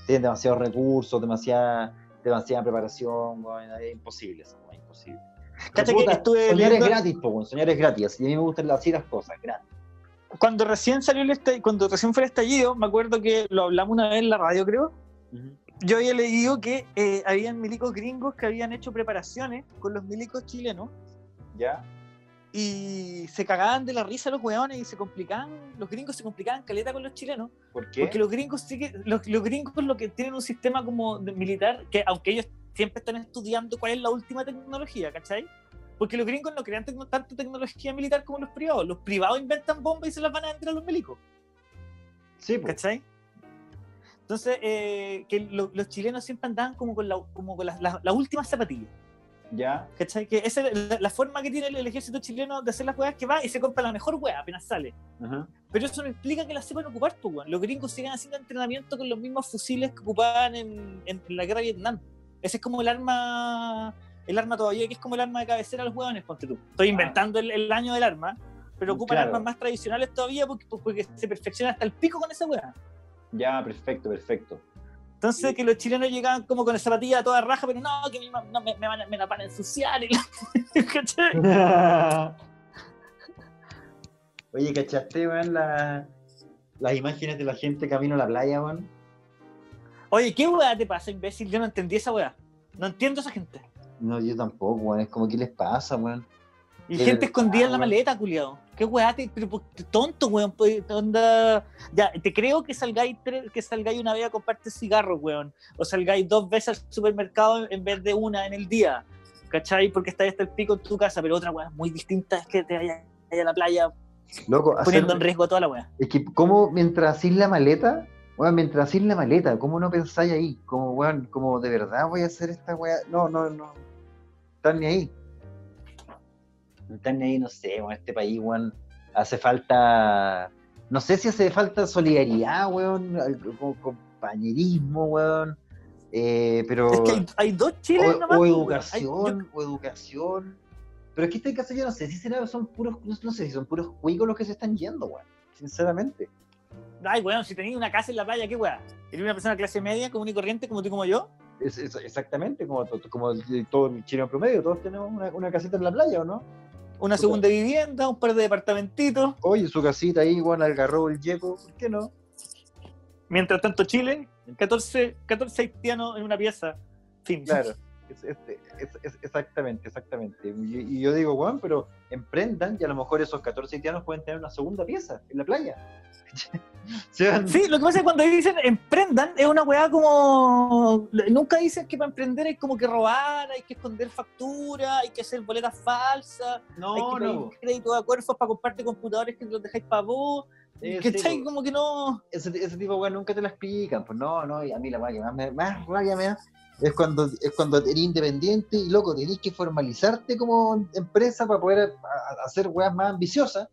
tienen demasiados recursos, demasiada, demasiada preparación, es imposible eso, weón, imposible. Cacha que estuve soñar viendo- es gratis, po, soñar es gratis, y a mí me gustan así las cosas, gratis. Cuando recién salió el estallido, cuando recién fue el estallido, me acuerdo que lo hablamos una vez en la radio, creo. Yo había leído que eh, habían milicos gringos que habían hecho preparaciones con los milicos chilenos ¿Ya? y se cagaban de la risa los hueones y se complicaban, los gringos se complicaban caleta con los chilenos, ¿Por qué? porque los gringos sí que, los, los gringos lo que tienen un sistema como de militar, que aunque ellos siempre están estudiando cuál es la última tecnología, ¿cachai? Porque los gringos no crean tecno- tanta tecnología militar como los privados. Los privados inventan bombas y se las van a vender a los milicos. Sí, po. ¿Cachai? Entonces, eh, que lo- los chilenos siempre andaban como con, la, como con las últimas zapatillas. ya, ¿Cachai? Que esa es la, la forma que tiene el, el ejército chileno de hacer las weas que va y se compra la mejor wea apenas sale. Ajá. Pero eso no implica que la sepan ocupar, pues. Los gringos siguen haciendo entrenamiento con los mismos fusiles que ocupaban en, en- en la guerra de Vietnam. Ese es como el arma, el arma todavía que es como el arma de cabecera de los hueones, ponte tú. Estoy inventando el, el año del arma, pero ocupan Claro. armas más tradicionales todavía porque, porque se perfecciona hasta el pico con esa wea. ya, perfecto, perfecto. Entonces, Sí. que los chilenos llegaban como con zapatilla a toda raja, pero no, que mi no, me, me van a- me la van a ensuciar. y la- ¿Cachai? Oye, ¿cachaste, weón, la- las imágenes de la gente camino a la playa, weón? Oye, ¿qué weá te pasa, imbécil? Yo no entendí esa weá. No entiendo a esa gente. No, yo tampoco, weón. Es como, ¿qué les pasa, weón? Y gente verdad, escondida en la weón. maleta, culiado. ¿Qué weá? Te, pero, pues, tonto, weón. pues, onda... Ya, te creo que salgáis, que salgáis una vez a comprarte cigarros, weón. O salgáis dos veces al supermercado en vez de una en el día. ¿Cachai? Porque estáis hasta el pico en tu casa. Pero otra weá muy distinta es que te vayas a la playa Loco, hacer- poniendo en riesgo toda la weá. Es que, ¿cómo mientras hacís la maleta? Weón, mientras hacís la maleta, ¿cómo no pensáis ahí? Como, weón, como de verdad voy a hacer esta weá. No, no, no. Están ni ahí. No están ni ahí, no sé, weón, este país, weón, hace falta, No sé si hace falta solidaridad, weón, compañerismo, weón. eh, pero. Es que hay, hay dos chiles o, nomás. o pues. Hay- educación, o educación. Pero es que este caso yo no sé si será, son puros, no, no sé si son puros cuicos los que se están yendo, weón. Sinceramente. Ay, weón, si tenéis una casa en la playa, ¿qué weá? ¿Eres una persona de clase media, común y corriente, como tú como yo? Es, es- exactamente, como, como todo el chileno promedio, todos tenemos una, una casita en la playa, ¿o no? Una segunda vivienda, un par de departamentitos. Oye, su casita ahí, weón, algarrobo el yeco, ¿por qué no? Mientras tanto, Chile, 14, 14 haitianos en una pieza. Fin. Claro, es- es- es- es- exactamente, exactamente. Y, y yo digo, weón, pero emprendan y a lo mejor esos 14 haitianos pueden tener una segunda pieza en la playa. Sí, lo que pasa es que cuando dicen emprendan, es una weá como. Nunca dicen que para emprender hay como que robar, hay que esconder facturas, hay que hacer boletas falsas, hay no, que pedir no, crédito de acuerdos para comprarte computadores que los dejáis para vos. Eh, po. como que no. ese, ese tipo de weón nunca te la explican, pues no, no, y a mí la weá que más, me- más rabia me da es cuando, es cuando eres independiente y loco, tenés que formalizarte como empresa para poder hacer weas más ambiciosas.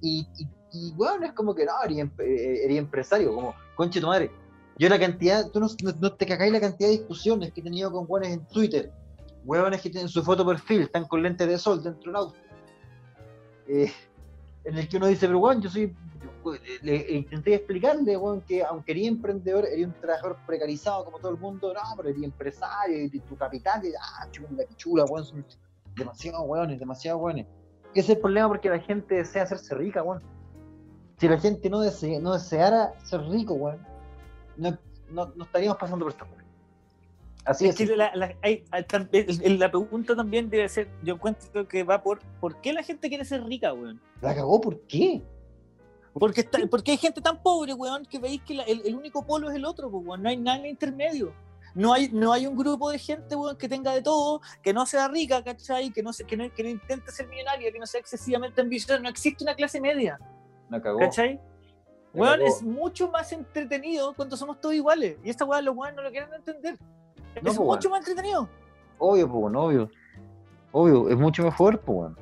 Y, y, y es como que no, eres, em- eh, eres empresario, como, conche tu madre. Yo la cantidad, tú no te cagáis la cantidad de discusiones que he tenido con weones en Twitter. Weones que tienen su foto perfil, están con lentes de sol dentro de un auto. Eh, en el que uno dice, pero weón, yo soy. Le, intenté explicarle, weón, que aunque eres emprendedor, eres un trabajador precarizado como todo el mundo, no, pero eres empresario y tu capital, y, ah, chula, que chula, weón, son demasiado weones, demasiado weones. Ese es el problema porque la gente desea hacerse rica, weón. Si la gente no, no deseara ser rico, weón, no, no, no estaríamos pasando por esta weón. Así Es la, la- hay- la pregunta también debe ser, yo encuentro que va por ¿por qué la gente quiere ser rica, weón? La cagó, ¿por qué? Porque, está, porque hay gente tan pobre, weón, que veis que la- el, el único polo es el otro, pues, weón. No hay nada en el intermedio. No hay, no hay un grupo de gente, weón, que tenga de todo, que no sea rica, ¿cachai? Que no, se, que no, que no intente ser millonaria, que no sea excesivamente ambiciosa. No existe una clase media, No cagó. ¿cachai? La Weón, cagó. es mucho más entretenido cuando somos todos iguales. Y esta weón los weones no lo quieren entender. No, es pues, mucho más entretenido. Obvio, pues, weón, obvio. Obvio, es mucho mejor, pues, weón.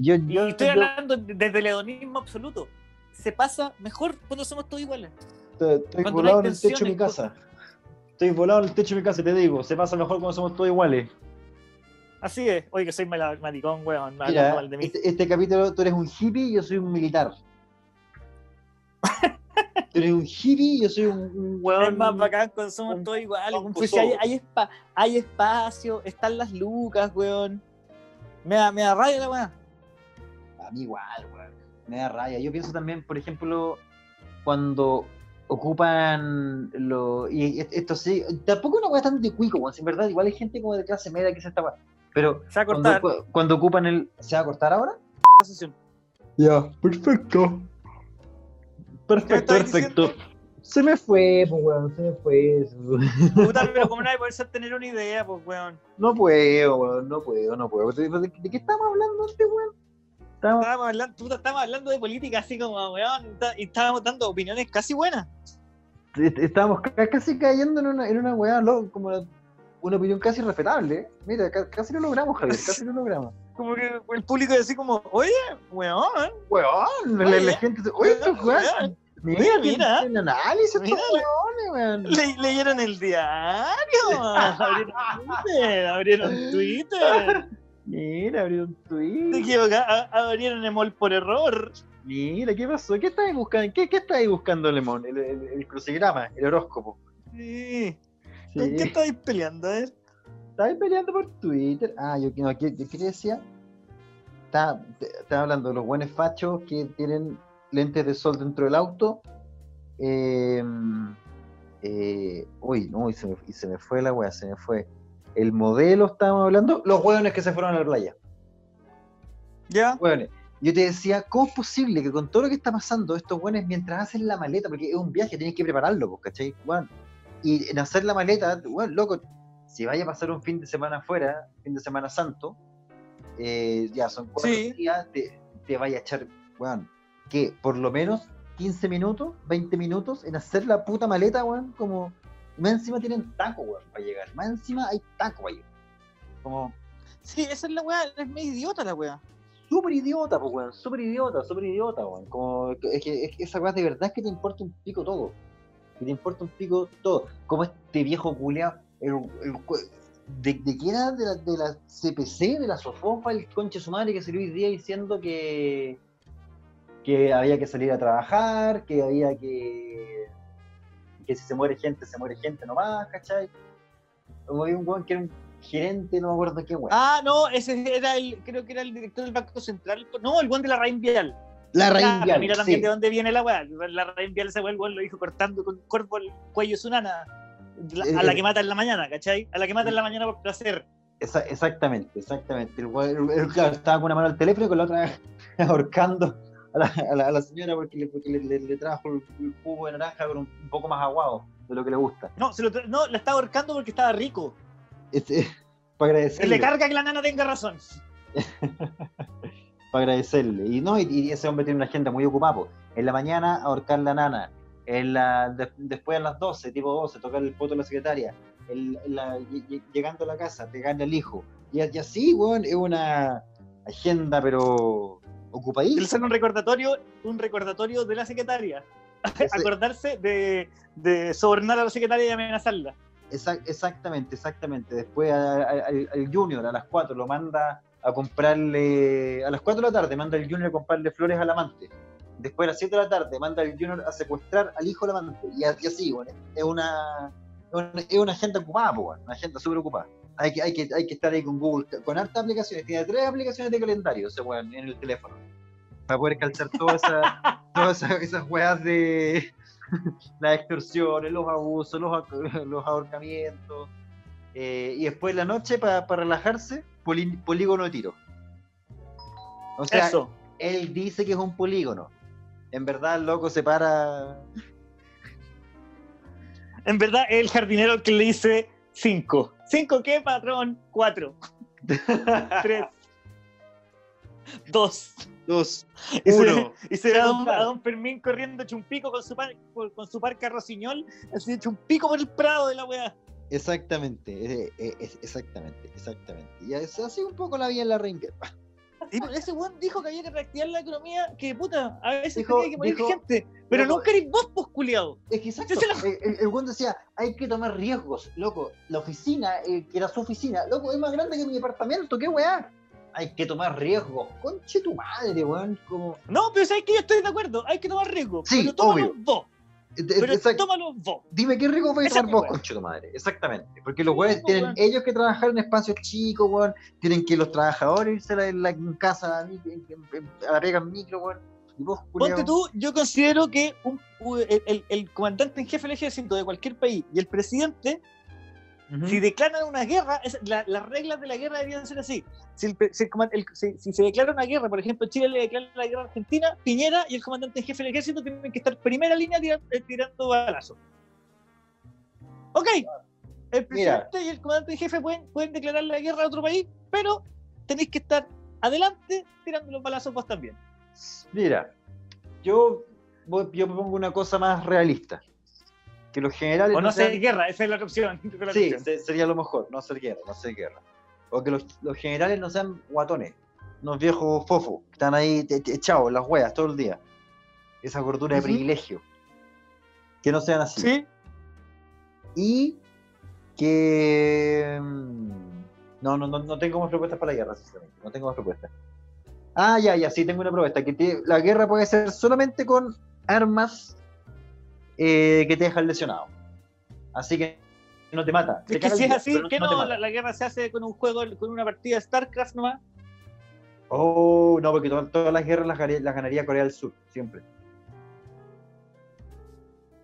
Yo, Y yo, estoy yo- hablando desde el hedonismo absoluto. Se pasa mejor cuando somos todos iguales. Estoy, estoy volado en el techo de mi casa. Estoy volado en el techo de mi casa, te digo. Se pasa mejor cuando somos todos iguales. Así es. Oye, que soy mala- maricón, weón. me Mira, hablando mal de mí. este, este capítulo tú eres un hippie y yo soy un militar. tú eres un hippie y yo soy un, un weón. Es más bacán cuando somos un todos iguales. un Pues si hay, hay, espa- hay espacio, están las lucas, weón. Me da, me da rabia la weá. A mí igual, weón. Me da rabia. Yo pienso también, por ejemplo, cuando ocupan lo y esto sí, tampoco es una weá tan de cuico, weón, si en verdad igual hay gente como de clase media que se está. Pero Se va a cuando, cortar. cu- cuando ocupan el. ¿Se va a cortar ahora? Ya, perfecto. Perfecto, perfecto. Se me fue, pues, weón, se me fue. Puta, pero como nadie puede tener una idea, pues, weón. No puedo, weón, no puedo, no puedo. ¿De, de- de qué estamos hablando antes, weón? Estábamos hablando, puta, estábamos hablando de política así como, weón, y estábamos dando opiniones casi buenas. est- Estábamos ca- casi cayendo en una, en una weá, lo- como una, opinión casi respetable. Mira, ca- casi lo logramos, Javier, casi lo logramos. Como que el público así como, oye, weón, Weón, la, la- gente. Oye, weón, weón. Mira, Mira, análisis, Mira. weón. Le- leyeron el diario, abrieron Twitter, abrieron Twitter, Mira, abrieron se Twitter. equivoca- a- abrieron Emol por error. Mira, ¿qué pasó? ¿Qué estáis buscando? ¿Qué, qué estáis buscando, Lemón? El, el, el crucigrama, el horóscopo. Sí. Sí. ¿Con qué estáis peleando? Ver. Estáis peleando por Twitter. Ah, yo, no, ¿qué, qué te decía? Estaba, te- estaba hablando de los buenos fachos que tienen lentes de sol dentro del auto. Eh, eh, uy, no, y se, me, y se me fue la weá, se me fue. El modelo estábamos hablando, los hueones que se fueron a la playa. ¿Ya? Yo te decía, ¿cómo es posible que con todo lo que está pasando, estos hueones mientras hacen la maleta, porque es un viaje, tienen que prepararlo, pues, ¿cachai? Y en hacer la maleta, weón, loco, si vaya a pasar un fin de semana afuera, fin de semana santo, eh, ya son cuatro Sí. días, te, te vaya a echar, weón, que por lo menos 15 minutos, 20 minutos en hacer la puta maleta, weón, como, más encima tienen taco, weón, para llegar, más encima hay taco ahí. Como, Sí, esa es la weá, es medio idiota la weá. súper idiota, pues, weón, súper idiota, súper idiota, weón. Como, es que, es que esa weá de verdad es que te importa un pico todo. Que te importa un pico todo. Como este viejo culeado, el, el de, de que era de la, de la CPC, de la Sofofa, el conche su madre que salió hoy día diciendo que que había que salir a trabajar, que había que que si se muere gente, se muere gente nomás, ¿cachai? Como había un weón que era un gerente, no me acuerdo qué weón. Ah, no, ese era el, creo que era el director del Banco Central. No, el buen de la Raín Vial. la raíz vial, mira también sí. de dónde viene la weá. La Raín Vial ese weón, el weón lo dijo cortando con cuerpo el cuello de su nana. A la Eh, que mata en la mañana, ¿cachai? A la que mata en la mañana por placer. Esa- exactamente, exactamente. El, weón- el- el- claro, estaba con una mano al teléfono y con la otra ahorcando a la, a la- a la señora porque, le, porque le, le- le trajo el, el jugo de naranja con un, un poco más aguado de lo que le gusta. No, se lo no, la estaba ahorcando porque estaba rico. Este, para agradecerle. le carga que la nana tenga razón. para agradecerle. Y no, y, y ese hombre tiene una agenda muy ocupada. po. En la mañana ahorcar la nana, en la, de- después a las 12, tipo 12, tocar el poto de la secretaria, la- llegando a la casa, pegarle al hijo. Y, y así, weón, es una agenda, pero Sale un recordatorio, un recordatorio de la secretaria. Ese- Acordarse de, de sobornar a la secretaria y amenazarla. Exac- exactamente, exactamente. Después a- a- al, al Junior a las 4 lo manda a comprarle, a las 4 de la tarde manda al Junior a comprarle flores al amante. Después a las 7 de la tarde manda al Junior a secuestrar al hijo del amante. Y, así, bueno, es una, es una, es una agenda ocupada, una agenda súper ocupada. Hay que, hay, que, hay que estar ahí con Google, con hartas aplicaciones. Tiene tres aplicaciones de calendario ese weón, en el teléfono. Para poder calzar todas esas, todas esas, esas weas de las extorsiones, los abusos, los, los ahorcamientos. eh, y después en la noche, para relajarse, poli- polígono de tiro. O sea, Eso. él dice que es un polígono. En verdad, el loco se para. En verdad, el jardinero que le dice 5. ¿5 qué, patrón? 4. 3. 2. Dos. Y se, Uno. y se ve a don, a don Fermín corriendo hecho un pico con su, par, con, su parca rossiñol, así hecho un pico por el prado de la weá. Exactamente, eh, eh, exactamente, exactamente. Y es así un poco la vida en la ringa. Y ese weón dijo que había que reactivar la economía, que puta, a veces Dijo- tenía que morir dijo- gente, pero Loco, nunca eres vos, pues, culiao. Es que exacto. Lo- El, weón decía, hay que tomar riesgos, loco. La oficina, eh, que era su oficina, loco, es más grande que mi departamento, qué weá. Hay que tomar riesgos. Conche tu madre, weón. Como... No, pero sabes que yo estoy de acuerdo, hay que tomar riesgo, Sí, pero obvio. vos, pero exacto. tómalo vos. Dime qué riesgo vais a tomar vos, tu madre. Exactamente. Porque los weones tienen weón. ellos que trabajar en espacios chicos, weón. Tienen que los trabajadores irse a la, en la en casa a, la pega en micro, weón. Y vos, Ponte tú, yo considero que un- el, el- el comandante en jefe del ejército de cualquier país y el presidente, si declaran una guerra, es- la- las reglas de la guerra deberían ser así. Si, el pre- si el coman- el- si- si se declara una guerra, por ejemplo, Chile le declara la guerra a Argentina, Piñera y el comandante en jefe del ejército tienen que estar primera línea tira- eh, tirando balazos. Ok, el Mira. presidente y el comandante en jefe pueden, pueden declarar la guerra a otro país, pero tenéis que estar adelante tirando los balazos vos también. Mira, yo, yo propongo una cosa más realista. Que los generales O no sean- hacer guerra, esa es la opción. la Sí, opción. sería lo mejor, no hacer guerra, no hacer guerra. O que los, los generales no sean guatones, unos viejos fofos, que están ahí echados, las hueas, todo el día. Esa gordura de privilegio. Que no sean así. Sí, Y que... mm, No, no, no, no tengo más propuestas para la guerra, sinceramente. No tengo más propuestas. Ah, ya, ya, sí, tengo una propuesta. Que te- la guerra puede ser solamente con armas eh, que te dejan lesionado. Así que no te mata. es Te que si es así, que no la, la guerra se hace con un juego, con una partida de StarCraft nomás. Oh, no, porque to- todas las guerras las, ganaría- las ganaría Corea del Sur, siempre.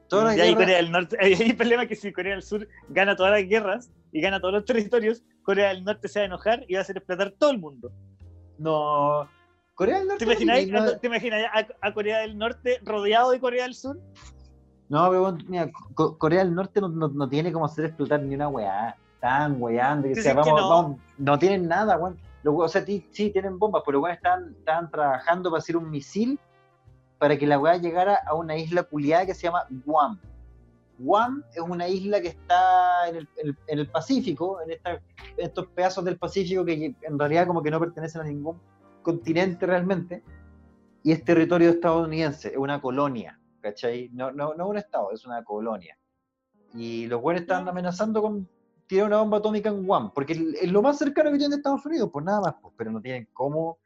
Todas las y ahí guerras- Corea del Norte, ahí hay el problema que si Corea del Sur gana todas las guerras y gana todos los territorios, Corea del Norte se va a enojar y va a hacer explotar todo el mundo. No. Corea del Norte. ¿Te imaginas, no, a, ¿te imaginas a, a Corea del Norte rodeado de Corea del Sur? No, pero mira, Co- Corea del Norte no, no- no tiene como hacer explotar ni una weá. Están que que vamos, no. vamos, no tienen nada, weón. Los we- o sea, sí, tienen bombas, pero weón están, están trabajando para hacer un misil para que la weá llegara a una isla culiada que se llama Guam. Guam es una isla que está en el, en en Pacífico, en esta- estos pedazos del Pacífico que en realidad como que no pertenecen a ningún continente realmente, y es territorio estadounidense, es una colonia, ¿cachai? No, no, no un estado, es una colonia. Y los están Ya. amenazando con tirar una bomba atómica en Guam, porque es es lo más cercano que tienen de Estados Unidos, pues nada más, pues, pero no tienen cómo,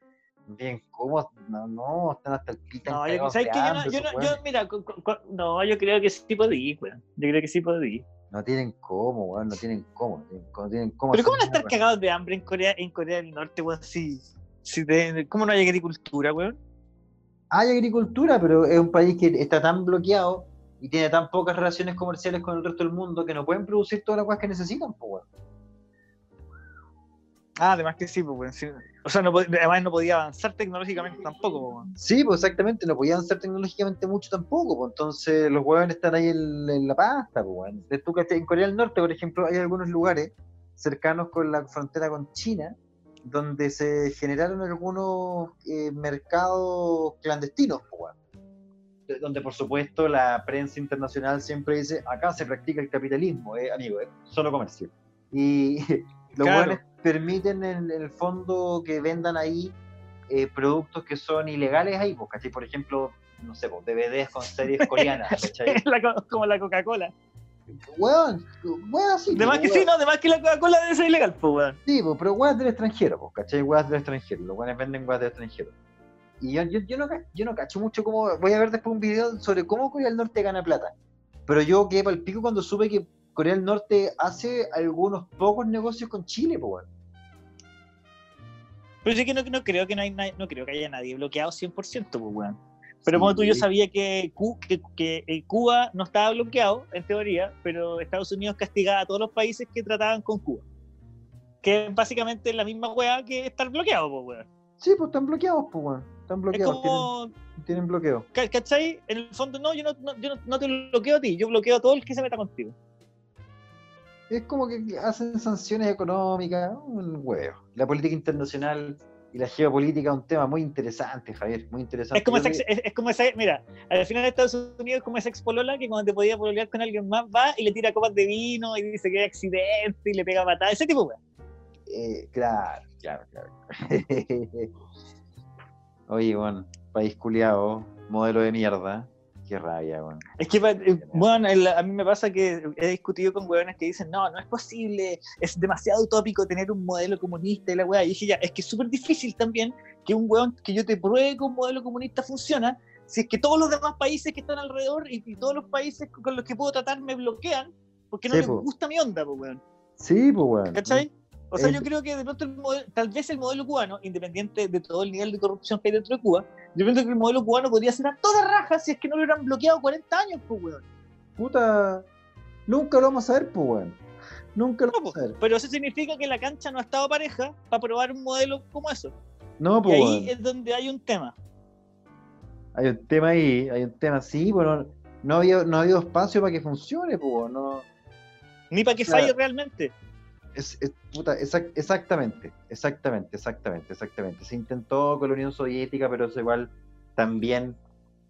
no tienen cómo, no, no, están hasta el pito No, yo, ¿sabes qué? Yo, no, yo, no- yo, mira, no, yo creo que sí podí, weón. Yo creo que sí podí. No tienen cómo, weón, no tienen cómo, no tienen cómo, no tienen cómo Pero ¿cómo no estar nada, cagados de hambre en Corea, en Corea del Norte, weón? Si, si de- ¿Cómo no hay agricultura, weón? Hay agricultura, pero es un país que está tan bloqueado y tiene tan pocas relaciones comerciales con el resto del mundo que no pueden producir todas las cosas que necesitan, pues. Ah, además que sí, pues. O sea, no, además no podía avanzar tecnológicamente tampoco, pues. Sí, pues exactamente, no podían ser tecnológicamente mucho tampoco, pues entonces los huevones están ahí en, en la pasta, pues en Corea del Norte, por ejemplo, hay algunos lugares cercanos con la frontera con China donde se generaron algunos eh, mercados clandestinos, Donde por supuesto la prensa internacional siempre dice, acá se practica el capitalismo, eh, amigo, es solo comercio. Y los Claro. permiten en, el fondo que vendan ahí eh, productos que son ilegales ahí, ¿cachai? Por ejemplo, no sé, DVDs con series coreanas, como la Coca-Cola. Weón, weón, sí. Además que sí, no, además que la Coca-Cola debe ser ilegal, pues, weón. Sí, pero weas del extranjero, pues, ¿cachai? Weas del extranjero. Los weones venden weas del extranjero. Y yo, yo, yo, no, yo no cacho mucho cómo. Voy a ver después un video sobre cómo Corea del Norte gana plata. Pero yo quedé para el pico cuando supe que Corea del Norte hace algunos pocos negocios con Chile, pues, weón. Pero sí que no, no creo que no, hay, no creo que haya nadie bloqueado 100%, pues, weón. Pero Sí. como tú, yo sabía que, que, que, eh, Cuba no estaba bloqueado, en teoría, pero Estados Unidos castigaba a todos los países que trataban con Cuba. Que es básicamente la misma weá que estar bloqueado, pues, weón. Sí, pues están bloqueados, pues, weón. Están Es bloqueados, como, tienen, tienen bloqueo. ca- ¿cachai? En el fondo, no, yo no, no- yo no, no te bloqueo a ti, yo bloqueo a todo el que se meta contigo. Es como que hacen sanciones económicas, un huevo. La política internacional y la geopolítica es un tema muy interesante, Javier, muy interesante. Es como, esa, es, es como esa, mira, al final de Estados Unidos es como esa expolola que cuando te podía pololear con alguien más va y le tira copas de vino y dice que hay accidente y le pega patada, ese tipo, weón. eh, claro, claro, claro. Oye, bueno, país culiado, modelo de mierda. Qué rabia, weón. Es que, eh, bueno, el- a mí me pasa que he discutido con weones que dicen, no, no es posible, es demasiado utópico tener un modelo comunista y la weá. Y dije, ya, es que es súper difícil también que un weón, que yo te pruebe que un modelo comunista funciona, si es que todos los demás países que están alrededor y, y todos los países con los que puedo tratar me bloquean, porque no Sí, les po. gusta mi onda, pues, weón. Sí, pues, weón. ¿Cachai? O sea, Eh, yo creo que de pronto el modelo, tal vez el modelo cubano, independiente de todo el nivel de corrupción que hay dentro de Cuba, yo pienso que el modelo cubano podría ser a toda raja si es que no lo hubieran bloqueado 40 años, pues, weón. Puta, nunca lo vamos a ver, pues, weón. Nunca lo No, vamos pues, a ver. pero eso significa que la cancha no ha estado pareja para probar un modelo como eso. No, Y pues, ahí weón. es donde hay un tema. Hay un tema ahí, hay un tema así, bueno, no había, no ha habido espacio para que funcione, pues, no. Ni para que falle realmente. Es, es- puta, exac- exactamente, exactamente, exactamente, exactamente. Se intentó con la Unión Soviética, pero eso igual también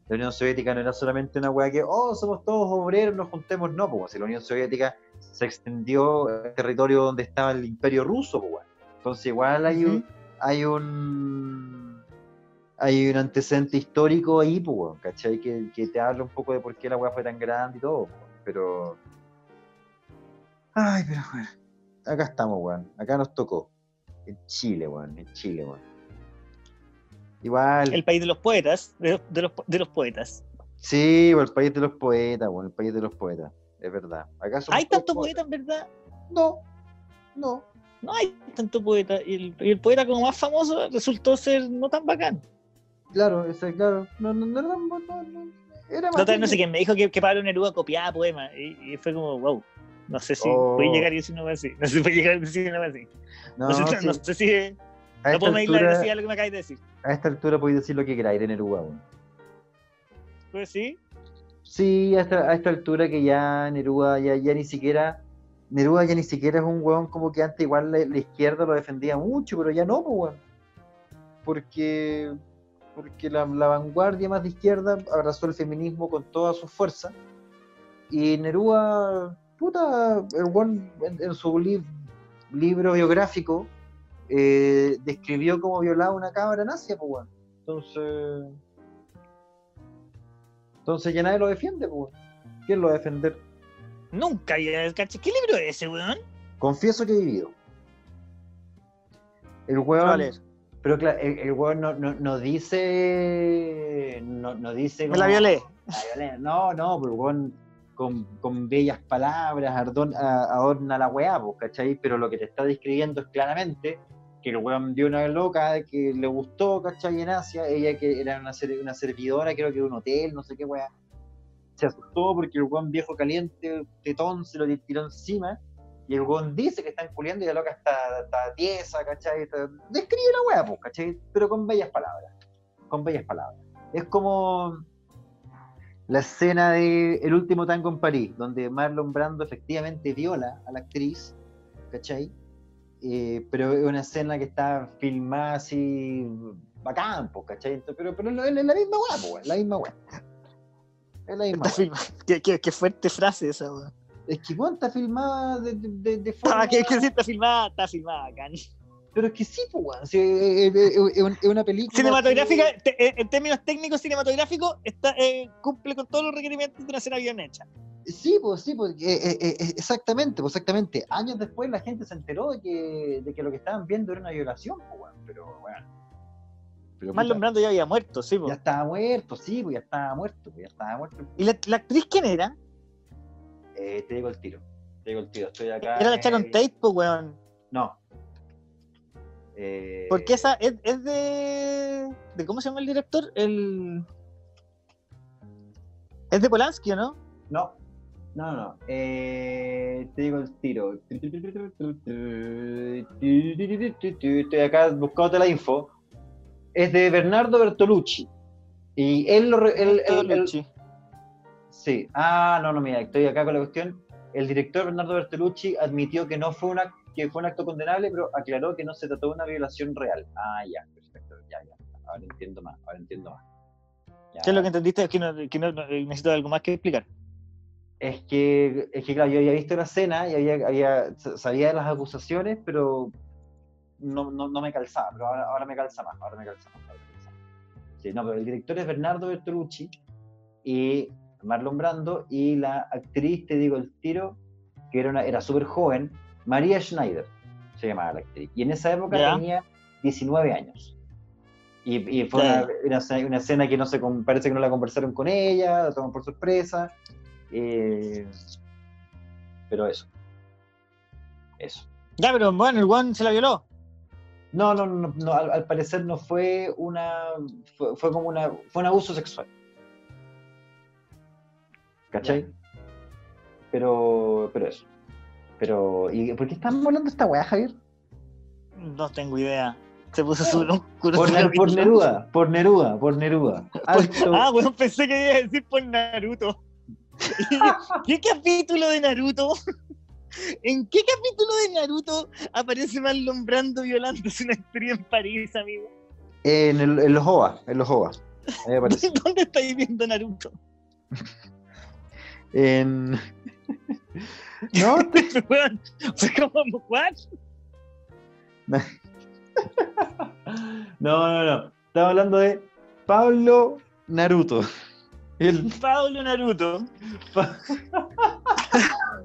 la Unión Soviética no era solamente una weá que, oh, somos todos obreros, nos juntemos, no, pues, si la Unión Soviética se extendió al territorio donde estaba el Imperio Ruso, pues. Entonces igual hay un, hay un hay un antecedente histórico ahí, pues, ¿cachai? Que, que te habla un poco de por qué la weá fue tan grande y todo, pues, pero. Ay, pero bueno. Acá estamos, weón. Acá nos tocó. En Chile, weón. En Chile, weón. Igual. El país de los poetas, de, de los, de los poetas. Sí, el país de los poetas, weón. El país de los poetas. Es verdad. Acá ¿Hay tanto poeta en verdad? No. No. No hay tanto poeta. Y el, y el poeta como más famoso resultó ser no tan bacán. Claro, ese, claro. No, no, no, no, no, no, no. Era vez no más sé quién me dijo que, que Pablo Neruda copiaba poemas. Y, y fue como, wow. No sé si Oh. puede llegar y decir una así. No sé si puede llegar y decir una así. No, No, sé, sí. no sé si. a, No puedo medir la altura, veracidad de lo que me acabas de decir. a esta altura podéis decir lo que queráis de Neruda, weón. Pues sí. Sí, a esta, a esta altura que ya Neruda ya, ya ni siquiera. Neruda ya ni siquiera es un weón como que antes igual la, la izquierda lo defendía mucho, pero ya no, pues weón. Porque, porque la, la vanguardia más de izquierda abrazó el feminismo con toda su fuerza. Y Neruda, puta, el weón en, en su li- libro biográfico eh, describió cómo violaba una cabra nazi, pues weón. Entonces. Entonces ya nadie lo defiende, pues. ¿Quién lo va a defender? Nunca había caché. ¿Qué libro es ese, weón? Confieso que he vivido. El weón. Pero claro, el, el weón no, no, no dice. No, no dice. Me la violé. La violé. No, no, pero el weón con, bellas palabras adorna la weá, pues, ¿cachai? Pero lo que te está describiendo es claramente que el weón vio una loca que le gustó, ¿cachai? En Asia, ella que era una servidora, creo que de un hotel, no sé qué weá. Se asustó porque el weón viejo caliente, tetón, se lo tiró encima. Y el weón dice que están culiando y la loca está, está tiesa, ¿cachai? Está- Describe la weá, pues, ¿cachai? Pero con bellas palabras. Con bellas palabras. Es como la escena de El último tango en París, donde Marlon Brando efectivamente viola a la actriz, ¿cachai? Eh, pero es una escena que está filmada así bacán, pues, ¿cachai? Entonces, pero, pero es la- es la misma weá, pues, weón, la misma weá. Es la misma weá. Qué, qué- qué fuerte frase esa. Es que está filmada de, de, de- de forma... Ah, que, que sí está filmada, está filmada, bacán. Pero es que sí, pues, weón. sí, es, es- es- es un- es una película... Cinematográfica, que- te- eh, en términos técnicos cinematográficos, está, eh, cumple con todos los requerimientos de una escena bien hecha. Sí, pues sí, pues, eh, eh, eh, exactamente, pues exactamente. Años después la gente se enteró de que, de que lo que estaban viendo era una violación, pues, weón. Pero, weón. Pero, Marlon Brando ya había muerto, sí, po. ya estaba muerto, sí, pues ya estaba muerto, pues ya estaba muerto. ¿Y la, la actriz quién era? Eh, te digo el tiro, te digo el tiro, estoy acá. Era la eh, Sharon Tate, pues, weón. No. Eh, Porque esa es, es de, de. ¿Cómo se llama el director? El. Es de Polanski, ¿o no? No, no, no. Eh, te digo el tiro. Estoy acá buscándote la info. es de Bernardo Bertolucci. Y él lo. él- él- él- Bertolucci. sí. Ah, no, no, mira, estoy acá con la cuestión. El director Bernardo Bertolucci admitió que no fue una que fue un acto condenable, pero aclaró que no se trató de una violación real. Ah, ya, perfecto, ya, ya. Ahora entiendo más, ahora entiendo más. Ya. ¿Qué es lo que entendiste? Es que, no, que no- no- necesito algo más que explicar. Es que, es que, claro, yo había visto la escena y había, había, sabía de las acusaciones, pero no, no, no me calzaba. Pero ahora, ahora me calza más, ahora me calza más. ahora me calza más. Sí, no, pero el director es Bernardo Bertolucci y Marlon Brando y la actriz, te digo el tiro, que era, una- era súper joven, María Schneider, se llamaba la actriz. Y en esa época tenía 19 años. Y, y fue una, una, una escena que no se parece que no la conversaron con ella, la toman por sorpresa. eh, pero eso. Eso. Ya, pero bueno, el one se la violó. No, no, no, no, al, al parecer no fue una. Fue, fue como una. Fue un abuso sexual. ¿Cachai? Pero. Pero eso. Pero. ¿Y por qué estamos hablando de esta weá, Javier? No tengo idea. Se puso súper oscuro. Por. Neruda, por Neruda, por Neruda. Alto- Ah, bueno, pensé que iba a decir por Naruto. ¿Qué capítulo de Naruto? ¿En qué capítulo de Naruto aparece Marlon Brando violándose una actriz en París, amigo? en, el- en los OVA, en los OVA. Ahí aparece. ¿Dónde estáis viendo Naruto? En... No, te- como, ¿what? no, no, no. Estaba hablando de Pablo Naruto. El, Pablo Naruto. Pa-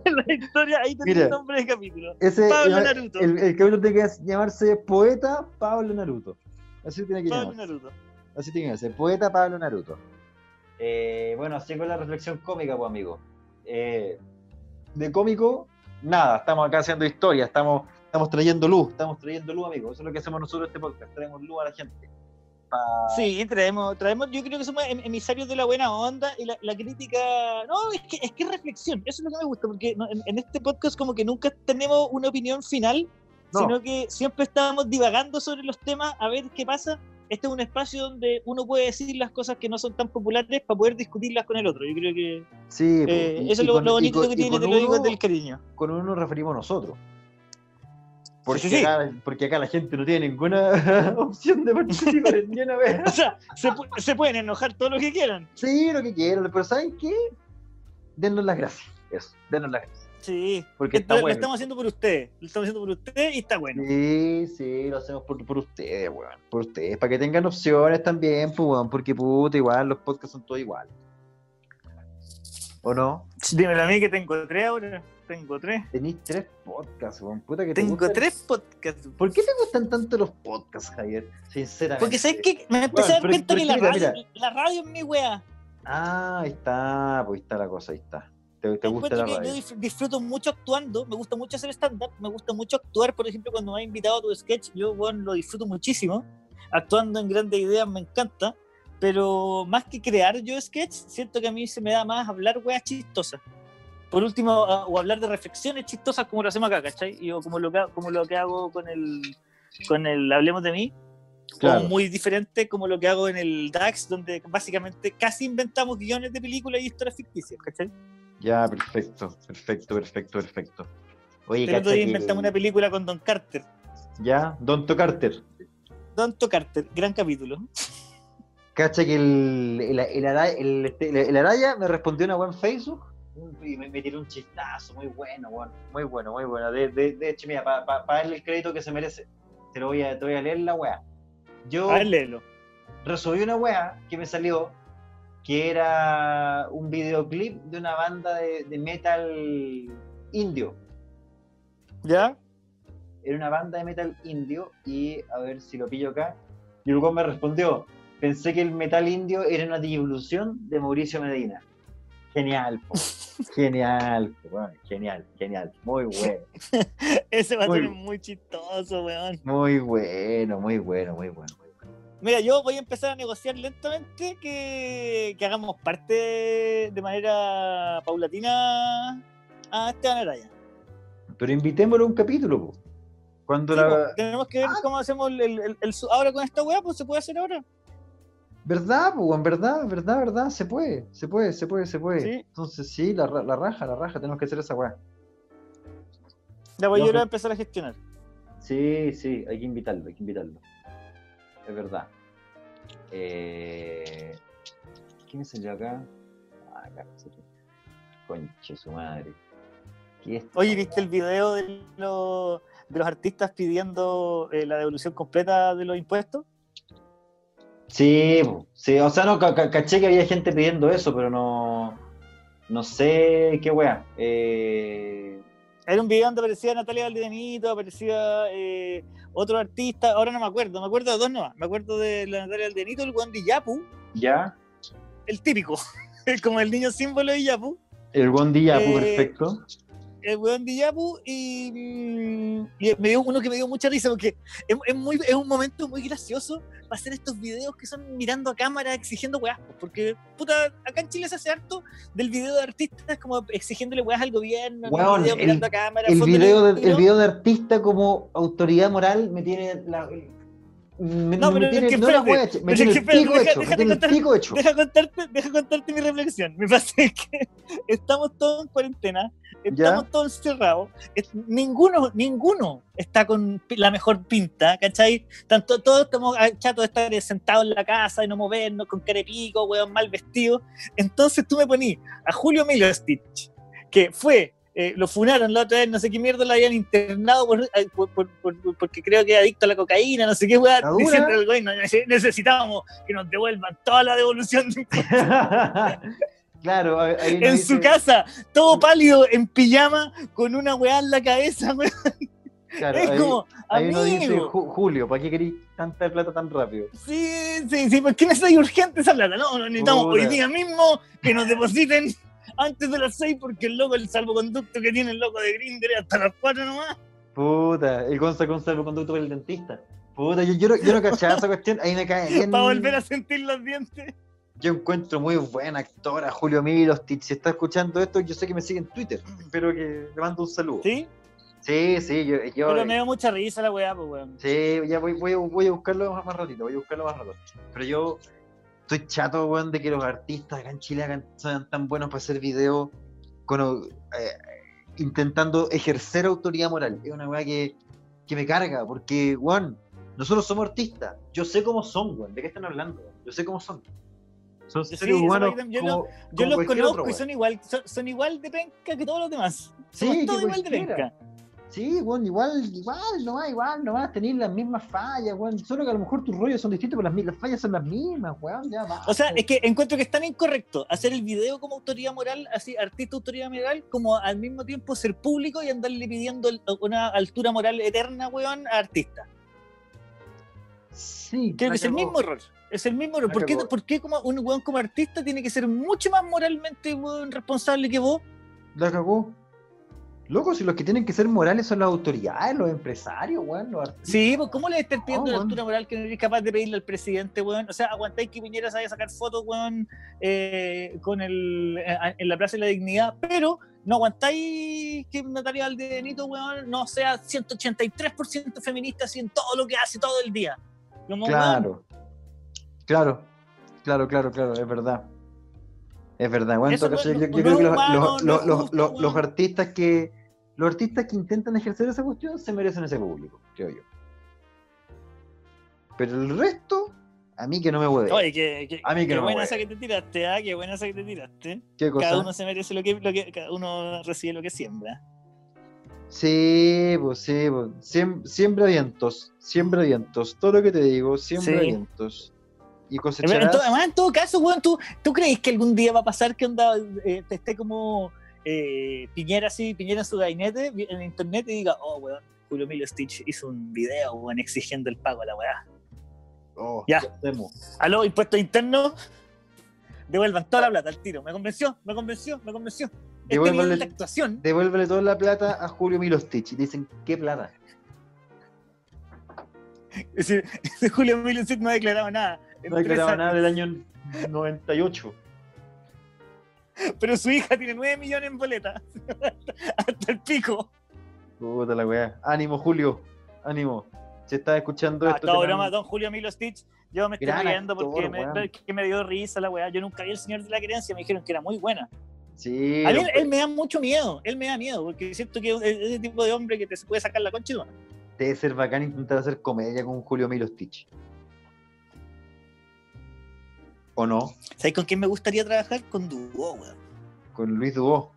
La historia, ahí tenés Mira. el nombre del capítulo. ese, Pablo el, Naruto. El, el capítulo tiene que llamarse Poeta Pablo Naruto. Así tiene que Pablo llamarse. Naruto. Así tiene que ser. Poeta Pablo Naruto. Eh, bueno, así con la reflexión cómica, pues, amigo. Eh, de cómico, nada. Estamos acá haciendo historia. Estamos, estamos trayendo luz. Estamos trayendo luz, amigo. Eso es lo que hacemos nosotros este podcast. Traemos luz a la gente. Pa- Sí, traemos, traemos, yo creo que somos em- emisarios de la buena onda y la, la crítica. No, es que, es que reflexión, eso es lo que me gusta, porque en, en este podcast como que nunca tenemos una opinión final, No. sino que siempre estábamos divagando sobre los temas a ver qué pasa. Este es un espacio donde uno puede decir las cosas que no son tan populares para poder discutirlas con el otro. Yo creo que Sí, po. eh, Y- eso y es lo, con- lo y bonito con- que tiene, te lo digo uno- desde el cariño. con uno nos referimos nosotros. Porque, Sí, sí. Acá, porque acá la gente no tiene ninguna opción de participar ni una vez. O sea, se, pu- se pueden enojar todo lo que quieran. Sí, lo que quieran, pero ¿saben qué? Denos las gracias. Eso, denos las gracias. Sí, Porque está lo bueno. estamos haciendo por ustedes. Lo estamos haciendo por ustedes y está bueno. Sí, sí, lo hacemos por, por ustedes, weón. Por ustedes, para que tengan opciones también, pues, weón, porque puta, igual los podcasts son todos iguales. ¿O no? Dímelo a mí que tengo tres ahora. Tengo tres. Tenéis tres podcasts, weón. Puta que te Tengo gustan- tres podcasts. ¿Por qué te gustan tanto los podcasts, Javier? Sinceramente. Porque sabes que me empecé a dar cuenta que la mira, radio, mira. la radio es mi wea. Ah, ahí está, pues ahí está la cosa, ahí está. Te, te gusta la radio. yo disfruto mucho actuando, me gusta mucho hacer stand-up, me gusta mucho actuar, por ejemplo, cuando me has invitado a tu sketch, yo bueno, lo disfruto muchísimo. Actuando en grandes ideas me encanta, pero más que crear yo sketch, siento que a mí se me da más hablar weas chistosas. Por último, a- o hablar de reflexiones chistosas como lo hacemos acá, ¿cachai? Y o como lo que, como lo que hago con el, con el Hablemos de mí, Claro. muy diferente como lo que hago en el DAX, donde básicamente casi inventamos guiones de películas y historias ficticias, ¿cachai? Ya, perfecto, perfecto, perfecto, perfecto. Oye, cacha día que- inventamos una película con Don Carter. Ya, Don Carter. Don Carter, gran capítulo. Cacha que el, el, el, Araya, el, este, el- Araya me respondió una web en Facebook y me, me tiró un chistazo muy bueno, bueno, muy bueno, muy bueno. De, de, de hecho, mira, para darle el crédito que se merece, te lo voy a, te voy a leer la weá. Yo A ver, léelo. resolví una weá que me salió que era un videoclip de una banda de, de metal indio. ¿Ya? Era una banda de metal indio y a ver si lo pillo acá. Y weón me respondió, pensé que el metal indio era una divolución de Mauricio Medina. Genial, po. genial, po, genial, genial, muy bueno, Ese va a ser muy chistoso, weón. muy bueno, muy bueno, muy bueno. Mira, yo voy a empezar a negociar lentamente que, que hagamos parte de manera paulatina a Esteban Araya. Pero invitémoslo a un capítulo, po. Cuando Sí, la... pues, tenemos que ver Ah. cómo hacemos el, el- el- su- ahora con esta weá, pues se puede hacer ahora. ¿Verdad, pues, en verdad, verdad, verdad, se puede, se puede, se puede, se puede. Sí. Entonces sí, la, la raja, la raja, tenemos que hacer esa weá. Ya voy a empezar a gestionar. Sí, sí, hay que invitarlo, hay que invitarlo. Es verdad. Eh... ¿Qué me salió acá? Ah, acá. Conche su madre. ¿Qué es esta Oye? ¿viste el video de los, de los artistas pidiendo eh, la devolución completa de los impuestos? Sí, sí, o sea, no, ca- ca- caché que había gente pidiendo eso, pero no. No sé qué weá. Eh... Era un video donde aparecía Natalia Valdenito, aparecía eh, otro artista, ahora no me acuerdo, me acuerdo de dos nomás. Me acuerdo de la Natalia Valdenito, el Juan de Yapu, ¿Ya? el típico, como el niño símbolo de Yapu. El día, pues, Eh, perfecto. El weón de Yapu y, mm, y me dio uno que me dio mucha risa porque es, es muy, es un momento muy gracioso para hacer estos videos que son mirando a cámara exigiendo weas. Porque, puta, acá en Chile se hace harto del video de artistas como exigiéndole weas al gobierno, Weón, video el- mirando a cámara. El video, de, el video de artista como autoridad moral me tiene la... Me, No, me pero tiene, es que no espérate, me tiene es que el espérate, pico deja- hecho, me déjate tiene el contar- pico hecho. Deja contarte, deja contarte mi reflexión. Me pasa que estamos todos en cuarentena, estamos todos encerrados, es- ninguno, ninguno está con la mejor pinta, ¿cachai? Tanto, todos estamos chatos de estar sentados en la casa y no movernos, con carepico, weón, mal vestido. Entonces tú me poní a Julio Milo Stitch, que fue, eh, lo funaron la otra vez, no sé qué mierda lo habían internado por, eh, por- por- por- porque creo que era adicto a la cocaína, no sé qué, weón, ¿La dura? diciendo el güey, no, nece- necesitamos que nos devuelvan toda la devolución de claro, ahí- en dice- su casa, todo pálido, en pijama, con una weá en la cabeza, weón. claro, es ahí- como, ahí uno dice, amigo. "Ju- Julio, ¿para qué querís tanta plata tan rápido? Sí, sí, sí, ¿por qué urgente esa plata? No, necesitamos Puta. hoy día mismo que nos depositen antes de las 6 porque el loco, el salvoconducto que tiene el loco de Grindr es hasta las 4 nomás. Puta, el Gonza con salvoconducto para el dentista. Puta, yo, yo, no, yo no cachaba esa cuestión, ahí me cae bien. Para volver a sentir los dientes. Yo encuentro muy buena actora Julio Milostich. Si está escuchando esto, yo sé que me sigue en Twitter. Espero que le mando un saludo. ¿Sí? Sí, sí, yo, yo- Pero me dio mucha risa la weá, pues weón. sí, ya voy, voy, a- voy a buscarlo más, más ratito, voy a buscarlo más rato. Pero yo estoy chato, weón, de que los artistas acá en Chile hagan- sean tan buenos para hacer videos con, eh, intentando ejercer autoridad moral. Es una weá que, que me carga, porque, weón, nosotros somos artistas. Yo sé cómo son, weón. ¿De qué están hablando? Yo sé cómo son. Son Sí, seres humanos yo como, Yo como los conozco otro, y son igual, son, son igual de penca que todos los demás. Sí, Somos que todos igual de penca. Sí, bueno, igual, igual, nomás, igual, nomás, tenéis las mismas fallas, weón. Solo que a lo mejor tus rollos son distintos, pero las, fallas son las mismas, weón. Ya, O sea, es que encuentro que es tan incorrecto hacer el video como autoridad moral, así, artista autoridad moral, como al mismo tiempo ser público y andarle pidiendo una altura moral eterna, weón, a artistas. Sí, Creo que es el mismo error. Es el mismo error. ¿Por qué, por qué como un weón como artista tiene que ser mucho más moralmente weón, responsable que vos? La cagó. Loco, si los que tienen que ser morales son las autoridades, los empresarios, weón, los artistas. Sí, pues ¿cómo le estás pidiendo No, la altura moral que no eres capaz de pedirle al presidente, weón? O sea, aguantáis que Piñera vaya a sacar fotos, weón, eh, con el, eh, en la Plaza de la Dignidad, pero no aguantáis que Natalia Valdenito, weón, no sea 183% feminista así en todo lo que hace todo el día. Como, weón, Claro. Claro, claro, claro, claro, es verdad. Es verdad, bueno, yo, creo que los artistas que los artistas que intentan ejercer esa cuestión se merecen ese público, creo yo. Pero el resto, a mí que no me hueve. Oye, qué, qué- A mí que qué no me buena hueve. esa que te tiraste, ¿ah? Qué buena esa que te tiraste. ¿Qué cosa? Cada uno se merece lo que, lo que cada uno recibe lo que siembra. Sí, pues sí, pues. Siem- siembra vientos, siembra vientos. Todo lo que te digo, siembra Sí. vientos. Y En, cosecharás. to- además, en todo caso, weón, ¿tú, ¿tú crees que algún día va a pasar que onda, eh, te esté como eh, Piñera así, Piñera en su gabinete, en internet y diga, oh, weón, Julio Emilio Stitch hizo un video, weón, exigiendo el pago a la weá. Oh, Ya. Aló, impuestos internos, devuelvan toda la plata al tiro. Me convenció, me convenció, me convenció. Este Devuélvanle- nivel de actuación, Devuélvele toda la plata a Julio Milostich. Y dicen, ¿qué plata? es decir, Julio Emilio Stitch no ha declarado nada. No ha declarado nada del año 98. Pero su hija tiene 9 millones en boletas. Hasta el pico. Puta la weá. Ánimo, Julio. ánimo. Si estás escuchando Ah, esto. toda te broma, don Julio Milo Stitch. Yo me estoy riendo actor, porque me, weón. que me dio risa la weá. Yo nunca vi El Señor de la Creencia, me dijeron que era muy buena. Sí. A mí él, él me da mucho miedo, él me da miedo, porque siento que es ese tipo de hombre que te puede sacar la concha todo. Debe ser bacán intentar hacer comedia con Julio Milo Stitch. ¿O no? ¿Sabes con quién me gustaría trabajar? Con Dúo, weón. Con Luis Dubó.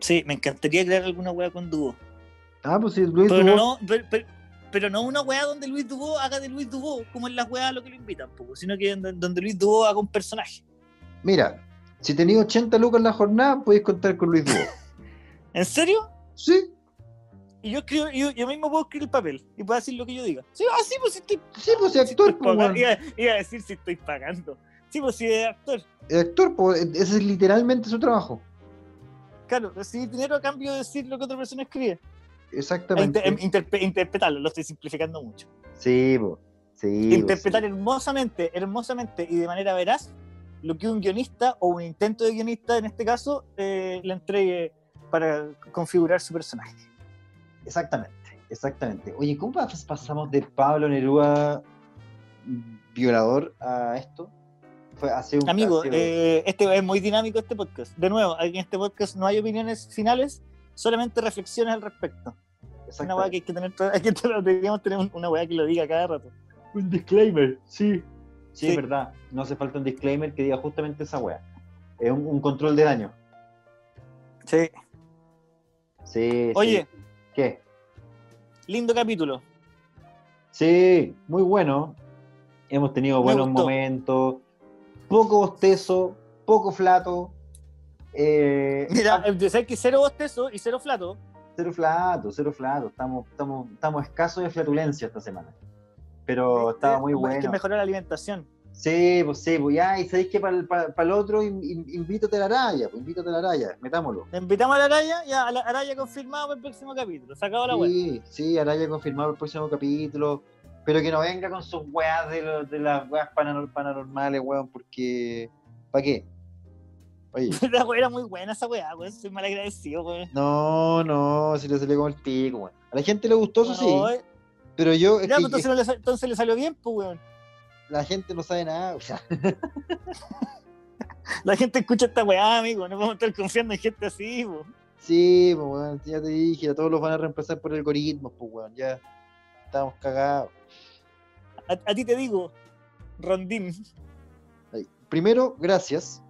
Sí, me encantaría crear alguna weá con Dúo. Ah, pues sí, Luis Pero Dubó. no, pero, pero- pero no una weá donde Luis Dubó haga de Luis Dubó, como en las weas a lo que lo invitan, po, sino que donde, Luis Dubó haga un personaje. Mira, si tenías 80 lucas en la jornada, podéis contar con Luis Dubó. ¿En serio? Sí, Y yo escribo, yo, yo mismo puedo escribir el papel y puedo decir lo que yo diga. Sí, ah, sí, pues si estoy, sí, pues si si actor, estoy pues, pagando. Iba, iba a decir si estoy pagando. Sí, pues si es actor. El actor, pues, ese es literalmente su trabajo. Claro, recibir dinero a cambio de decir lo que otra persona escribe. Exactamente. inter- interpe- interpretarlo, lo estoy simplificando mucho. Sí, pues. Sí, Interpretar sí. hermosamente, hermosamente y de manera veraz lo que un guionista o un intento de guionista, en este caso, eh, le entregue para configurar su personaje. Exactamente, exactamente. Oye, ¿cómo pas- pasamos de Pablo Neruda mm, violador a esto? Fue hace un Amigo, eh, este es muy dinámico este podcast. De nuevo, en este podcast no hay opiniones finales, solamente reflexiones al respecto. Es una weá que hay que tener, hay que tener- deberíamos tener un- una weá que lo diga cada rato. Un disclaimer, sí. Sí, sí. es verdad. No hace falta un disclaimer que diga justamente esa wea. Es un, un control de daño. Sí. Sí, Oye. sí. ¿Qué? Lindo capítulo. Sí, muy bueno. Hemos tenido Me buenos gustó. momentos. Poco bostezo, poco flato. Eh, Mira, ah, eh, que cero bostezo y cero flato. cero flato, cero flato. Estamos, estamos, estamos escasos de flatulencia esta semana. Pero estaba muy Hay que bueno. mejorar la alimentación. Sí, pues sí, pues ya, y sabéis que para el otro in- in- invítate a la raya, pues invítate a la raya, metámoslo. Le invitamos a la Araya, ya, a la Araya confirmado para el próximo capítulo. Se acabó la web. Sí, sí, Araya confirmado el próximo capítulo, pero que no venga con sus weas de, los- de las weas pananor- paranormales, weón, porque... ¿Para qué? Oye, La wea era muy buena esa weá, weón. Soy mal agradecido, weón. no, no, se le salió como el pico, weón. A la gente le gustó, eso sí, pero yo, es ya, que- pues, entonces, no le, entonces le salió bien, pues, weón. la gente no sabe nada, o sea, La gente escucha esta weá, amigo. No podemos estar confiando en gente así, weón. sí, pues, weón, ya te dije, a todos los van a reemplazar por algoritmos, pues, weón, ya estamos cagados. A, a ti te digo, Rondín. Ahí. Primero, gracias.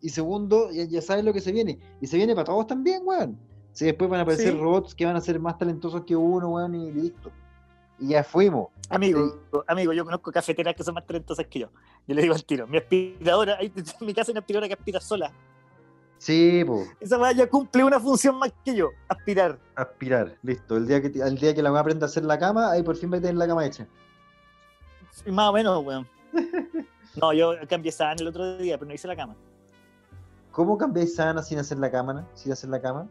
Y segundo, ya, ya sabes lo que se viene. Y se viene para todos también, weón. Si después van a aparecer Sí. robots que van a ser más talentosos que uno, weón, y listo. Y ya fuimos. Amigo, amigo, yo conozco cafeteras que son más talentosas que yo. Yo le digo al tiro. Mi aspiradora, ahí en mi casa hay una aspiradora que aspira sola. Sí, pues. Esa weá ya cumple una función más que yo, aspirar. Aspirar, listo. El día que, el día que la voy a aprender a hacer la cama, ahí por fin va a tener la cama hecha. Y Más o menos, weón. No, yo cambié sábana el otro día, pero no hice la cama. ¿Cómo cambiáis sana sin hacer la cama? Sin hacer la cama?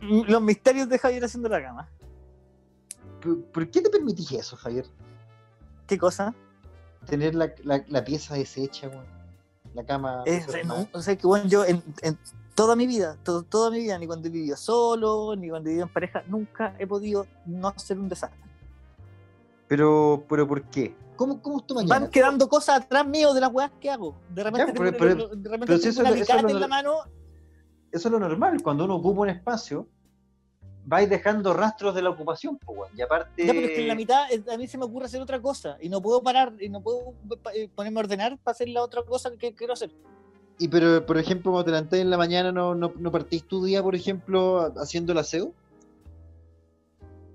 Mm, Los misterios de Javier haciendo la cama. ¿Por, por qué te permitís eso, Javier? ¿Qué cosa? Tener la, la, la pieza deshecha, weón. La cama. Desordenada. no, o sea, que bueno, yo en, en toda mi vida, todo- toda mi vida, ni cuando he vivido solo, ni cuando he vivido en pareja, nunca he podido no hacer un desastre. Pero, pero ¿por qué? ¿Cómo, cómo es mañana? Van quedando cosas atrás mío de las weas que hago. De repente Ya, tengo, pero- de repente pero si tengo eso un es lo- eso es lo en la mano. Eso es lo normal. Cuando uno ocupa un espacio, vais dejando rastros de la ocupación, weón. Y aparte. Ya, pero es que en la mitad a mí se me ocurre hacer otra cosa y no puedo parar y no puedo eh, ponerme a ordenar para hacer la otra cosa que quiero hacer. Y pero, por ejemplo, cuando te levantás en la mañana, ¿no, no, no partís tu día, por ejemplo, ha- haciendo el aseo?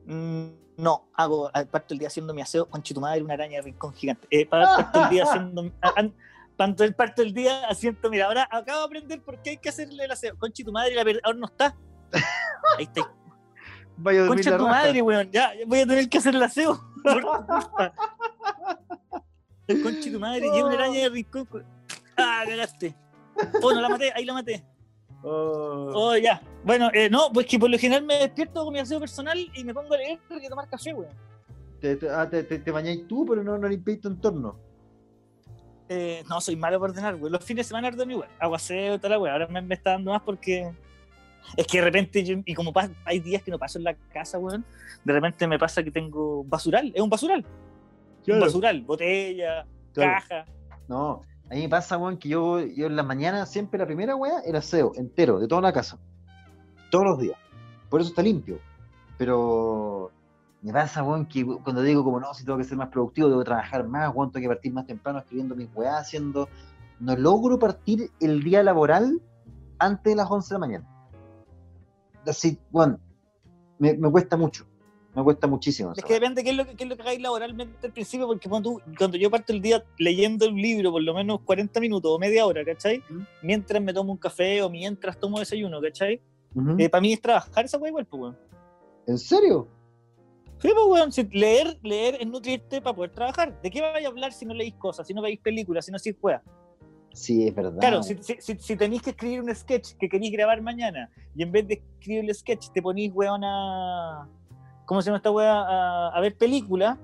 Mm, no, hago, parto el día haciendo mi aseo con chitumadre, una araña de rincón gigante. Eh, pa- parto el día haciendo. Parto el, parto el día haciendo, mira, ahora acabo de aprender por qué hay que hacerle el aseo. Concha tu madre, la per- ahora no está. Ahí está. Vaya a Concha la tu raja. madre, weón. Ya voy a tener que hacer el aseo. Concha tu madre, lleva una araña de rincón. Ah, cagaste. Oh, no la maté, ahí la maté. Oh. Oh, ya. Bueno, eh, no, pues que por lo general me despierto con mi aseo personal y me pongo a leer y a tomar café, weón. Te, te, ah, te, te, te bañáis tú, pero no, no limpiáis tu entorno. Eh, no, soy malo para ordenar, weón. Los fines de semana ordeno igual. Hago aseo y toda la weón. Ahora me, me está dando más porque Es que de repente, yo- y como hay días que no paso en la casa, weón, de repente me pasa que tengo basural, es un basural. Un basural, botella, Claro. caja. No, a mí me pasa, weón, que yo, yo en la mañana siempre la primera weá era aseo entero, de toda la casa. Todos los días. Por eso está limpio. Pero me pasa, weón, que cuando digo como no, si tengo que ser más productivo, debo trabajar más, weón, tengo que partir más temprano escribiendo mis weá, haciendo. No logro partir el día laboral antes de las 11 de la mañana. Así, weón, me, me cuesta mucho. Me cuesta muchísimo. Es que depende qué es lo que, qué es lo que hagáis laboralmente al principio, porque cuando, tú- cuando yo parto el día leyendo un libro por lo menos 40 minutos o media hora, ¿cachai? Mientras me tomo un café o mientras tomo desayuno, ¿cachai? Ujú. para mí es trabajar esa weá igual, pues, weón. ¿En serio? Sí, pues, weón, si leer, leer es nutrirte para poder trabajar. ¿De qué vais a hablar si no leéis cosas, si no veis películas, si no hacéis weas? Sí, es verdad. Claro, si, si, si, si tenéis que escribir un sketch que queréis grabar mañana y en vez de escribir el sketch te ponís, weón, a. ¿Cómo se llama esta wea? A, a ver películas.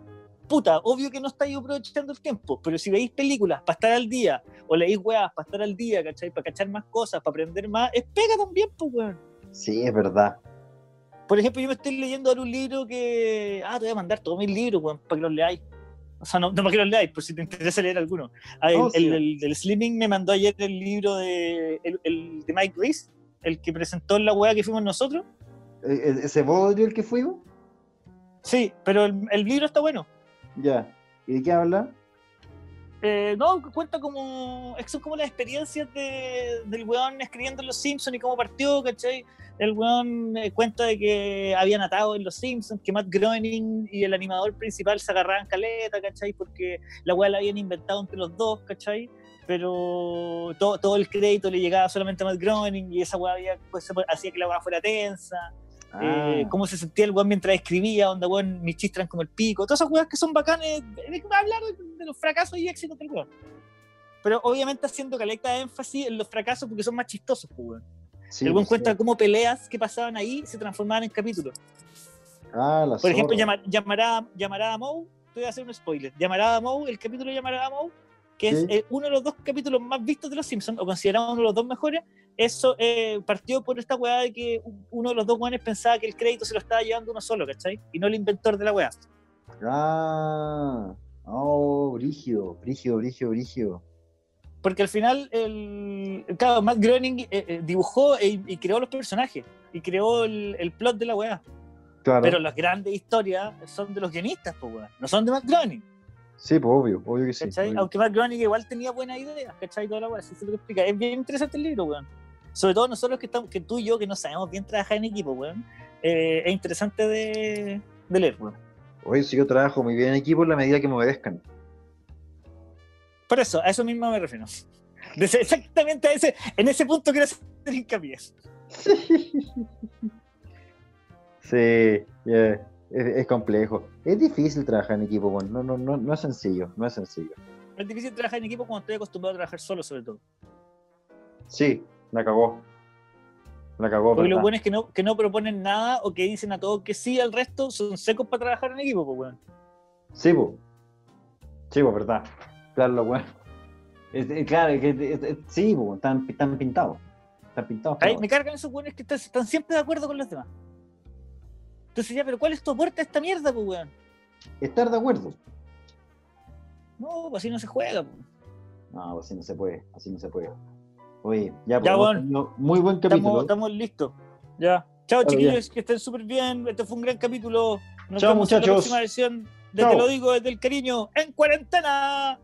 Puta, obvio que no estáis aprovechando el tiempo, pero si veis películas para estar al día, o leéis weas para estar al día, ¿cachai? Para cachar más cosas, para aprender más, es pega también, pues, weón. Sí, es verdad. Por ejemplo, yo me estoy leyendo ahora un libro que. Ah, te voy a mandar todos mis libros, weón, para que los leáis. O sea, no, no que los leáis, por si te interesa leer alguno. Ah, el, Oh, sí. el- el Slimming me mandó ayer el libro de, el, el de Mike Reese, el que presentó en la weá que fuimos nosotros. ¿E- e- ¿Ese bodrio el que fuimos? Sí, pero el, el libro está bueno. Ya. ¿Y de qué habla? Eh, no, cuenta como. Son como las experiencias de, del weón escribiendo en Los Simpsons y cómo partió, ¿cachai? El weón eh, cuenta de que habían atado en Los Simpsons, que Matt Groening y el animador principal se agarraban caleta, ¿cachai? Porque la weá la habían inventado entre los dos, ¿cachai? Pero todo, todo el crédito le llegaba solamente a Matt Groening y esa weá había- pues, hacía que la weá fuera tensa. eh, Ah, cómo se sentía el weón mientras escribía, onda weón, mis chistes eran como el pico, todas esas weas que son bacanes, hablar de, los fracasos y éxitos del weón. Pero obviamente haciendo caleta de énfasis en los fracasos porque son más chistosos, pues, weón. sí, el weón pues, cuenta sí. cómo peleas que pasaban ahí se transformaban en capítulos. Ah, la Por ejemplo, zorra. llama- llamará, llamará a Moe, te voy a hacer un spoiler, llamará a Moe, el capítulo llamará a Moe, que es Sí. eh, uno de los dos capítulos más vistos de Los Simpsons, o considerado uno de los dos mejores, eso eh, partió por esta weá de que uno de los dos weones pensaba que el crédito se lo estaba llevando uno solo, ¿cachai? Y no el inventor de la weá. Ah, oh, brígido, brígido, brígido, brígido. Porque al final, el, claro, Matt Groening eh, eh, dibujó e- y creó los personajes, y creó el, el plot de la weá. Claro. Pero las grandes historias son de los guionistas, pues weá, no son de Matt Groening. Sí, pues obvio, obvio que sí. Aunque Matt Groening igual tenía buenas ideas, ¿cachai? Toda la weá, así se lo explica. Es bien interesante el libro, weón. Sobre todo nosotros que estamos, que tú y yo, que no sabemos bien trabajar en equipo, weón. eh, es interesante de, de leer, weón. Oye, si yo trabajo muy bien en equipo en la medida que me obedezcan. Por eso, a eso mismo me refiero. Exactamente a ese, en ese punto quiero hacer hincapié. Sí, yeah, es, es complejo. Es difícil trabajar en equipo, bueno, no, no, no, no es sencillo, no es sencillo. Es difícil trabajar en equipo cuando estoy acostumbrado a trabajar solo, sobre todo. Sí, la cagó. La cagó, Porque lo bueno es que no, que no proponen nada o que dicen a todos que sí al resto, son secos para trabajar en equipo, pues, weón. Sí, pues. Sí, pues, verdad. Claro, lo bueno. Claro, es es- es- sí, pues, están, están pintados. Están pintados. Ahí me cargan esos weones que están, están siempre de acuerdo con los demás. Entonces ya, pero ¿cuál es tu aporte a esta mierda, pues, weón? Estar de acuerdo. No, pues así no se juega, pues. No, pues así no se puede, así no se puede. Oye, ya, pues, Ya, bueno. muy buen capítulo. Estamos, estamos listos. Ya. Chao, chiquillos, que estén súper bien. Este fue un gran capítulo. Nos Chao, vemos en la muchachos. próxima versión de Chao. Te lo digo desde el cariño en cuarentena.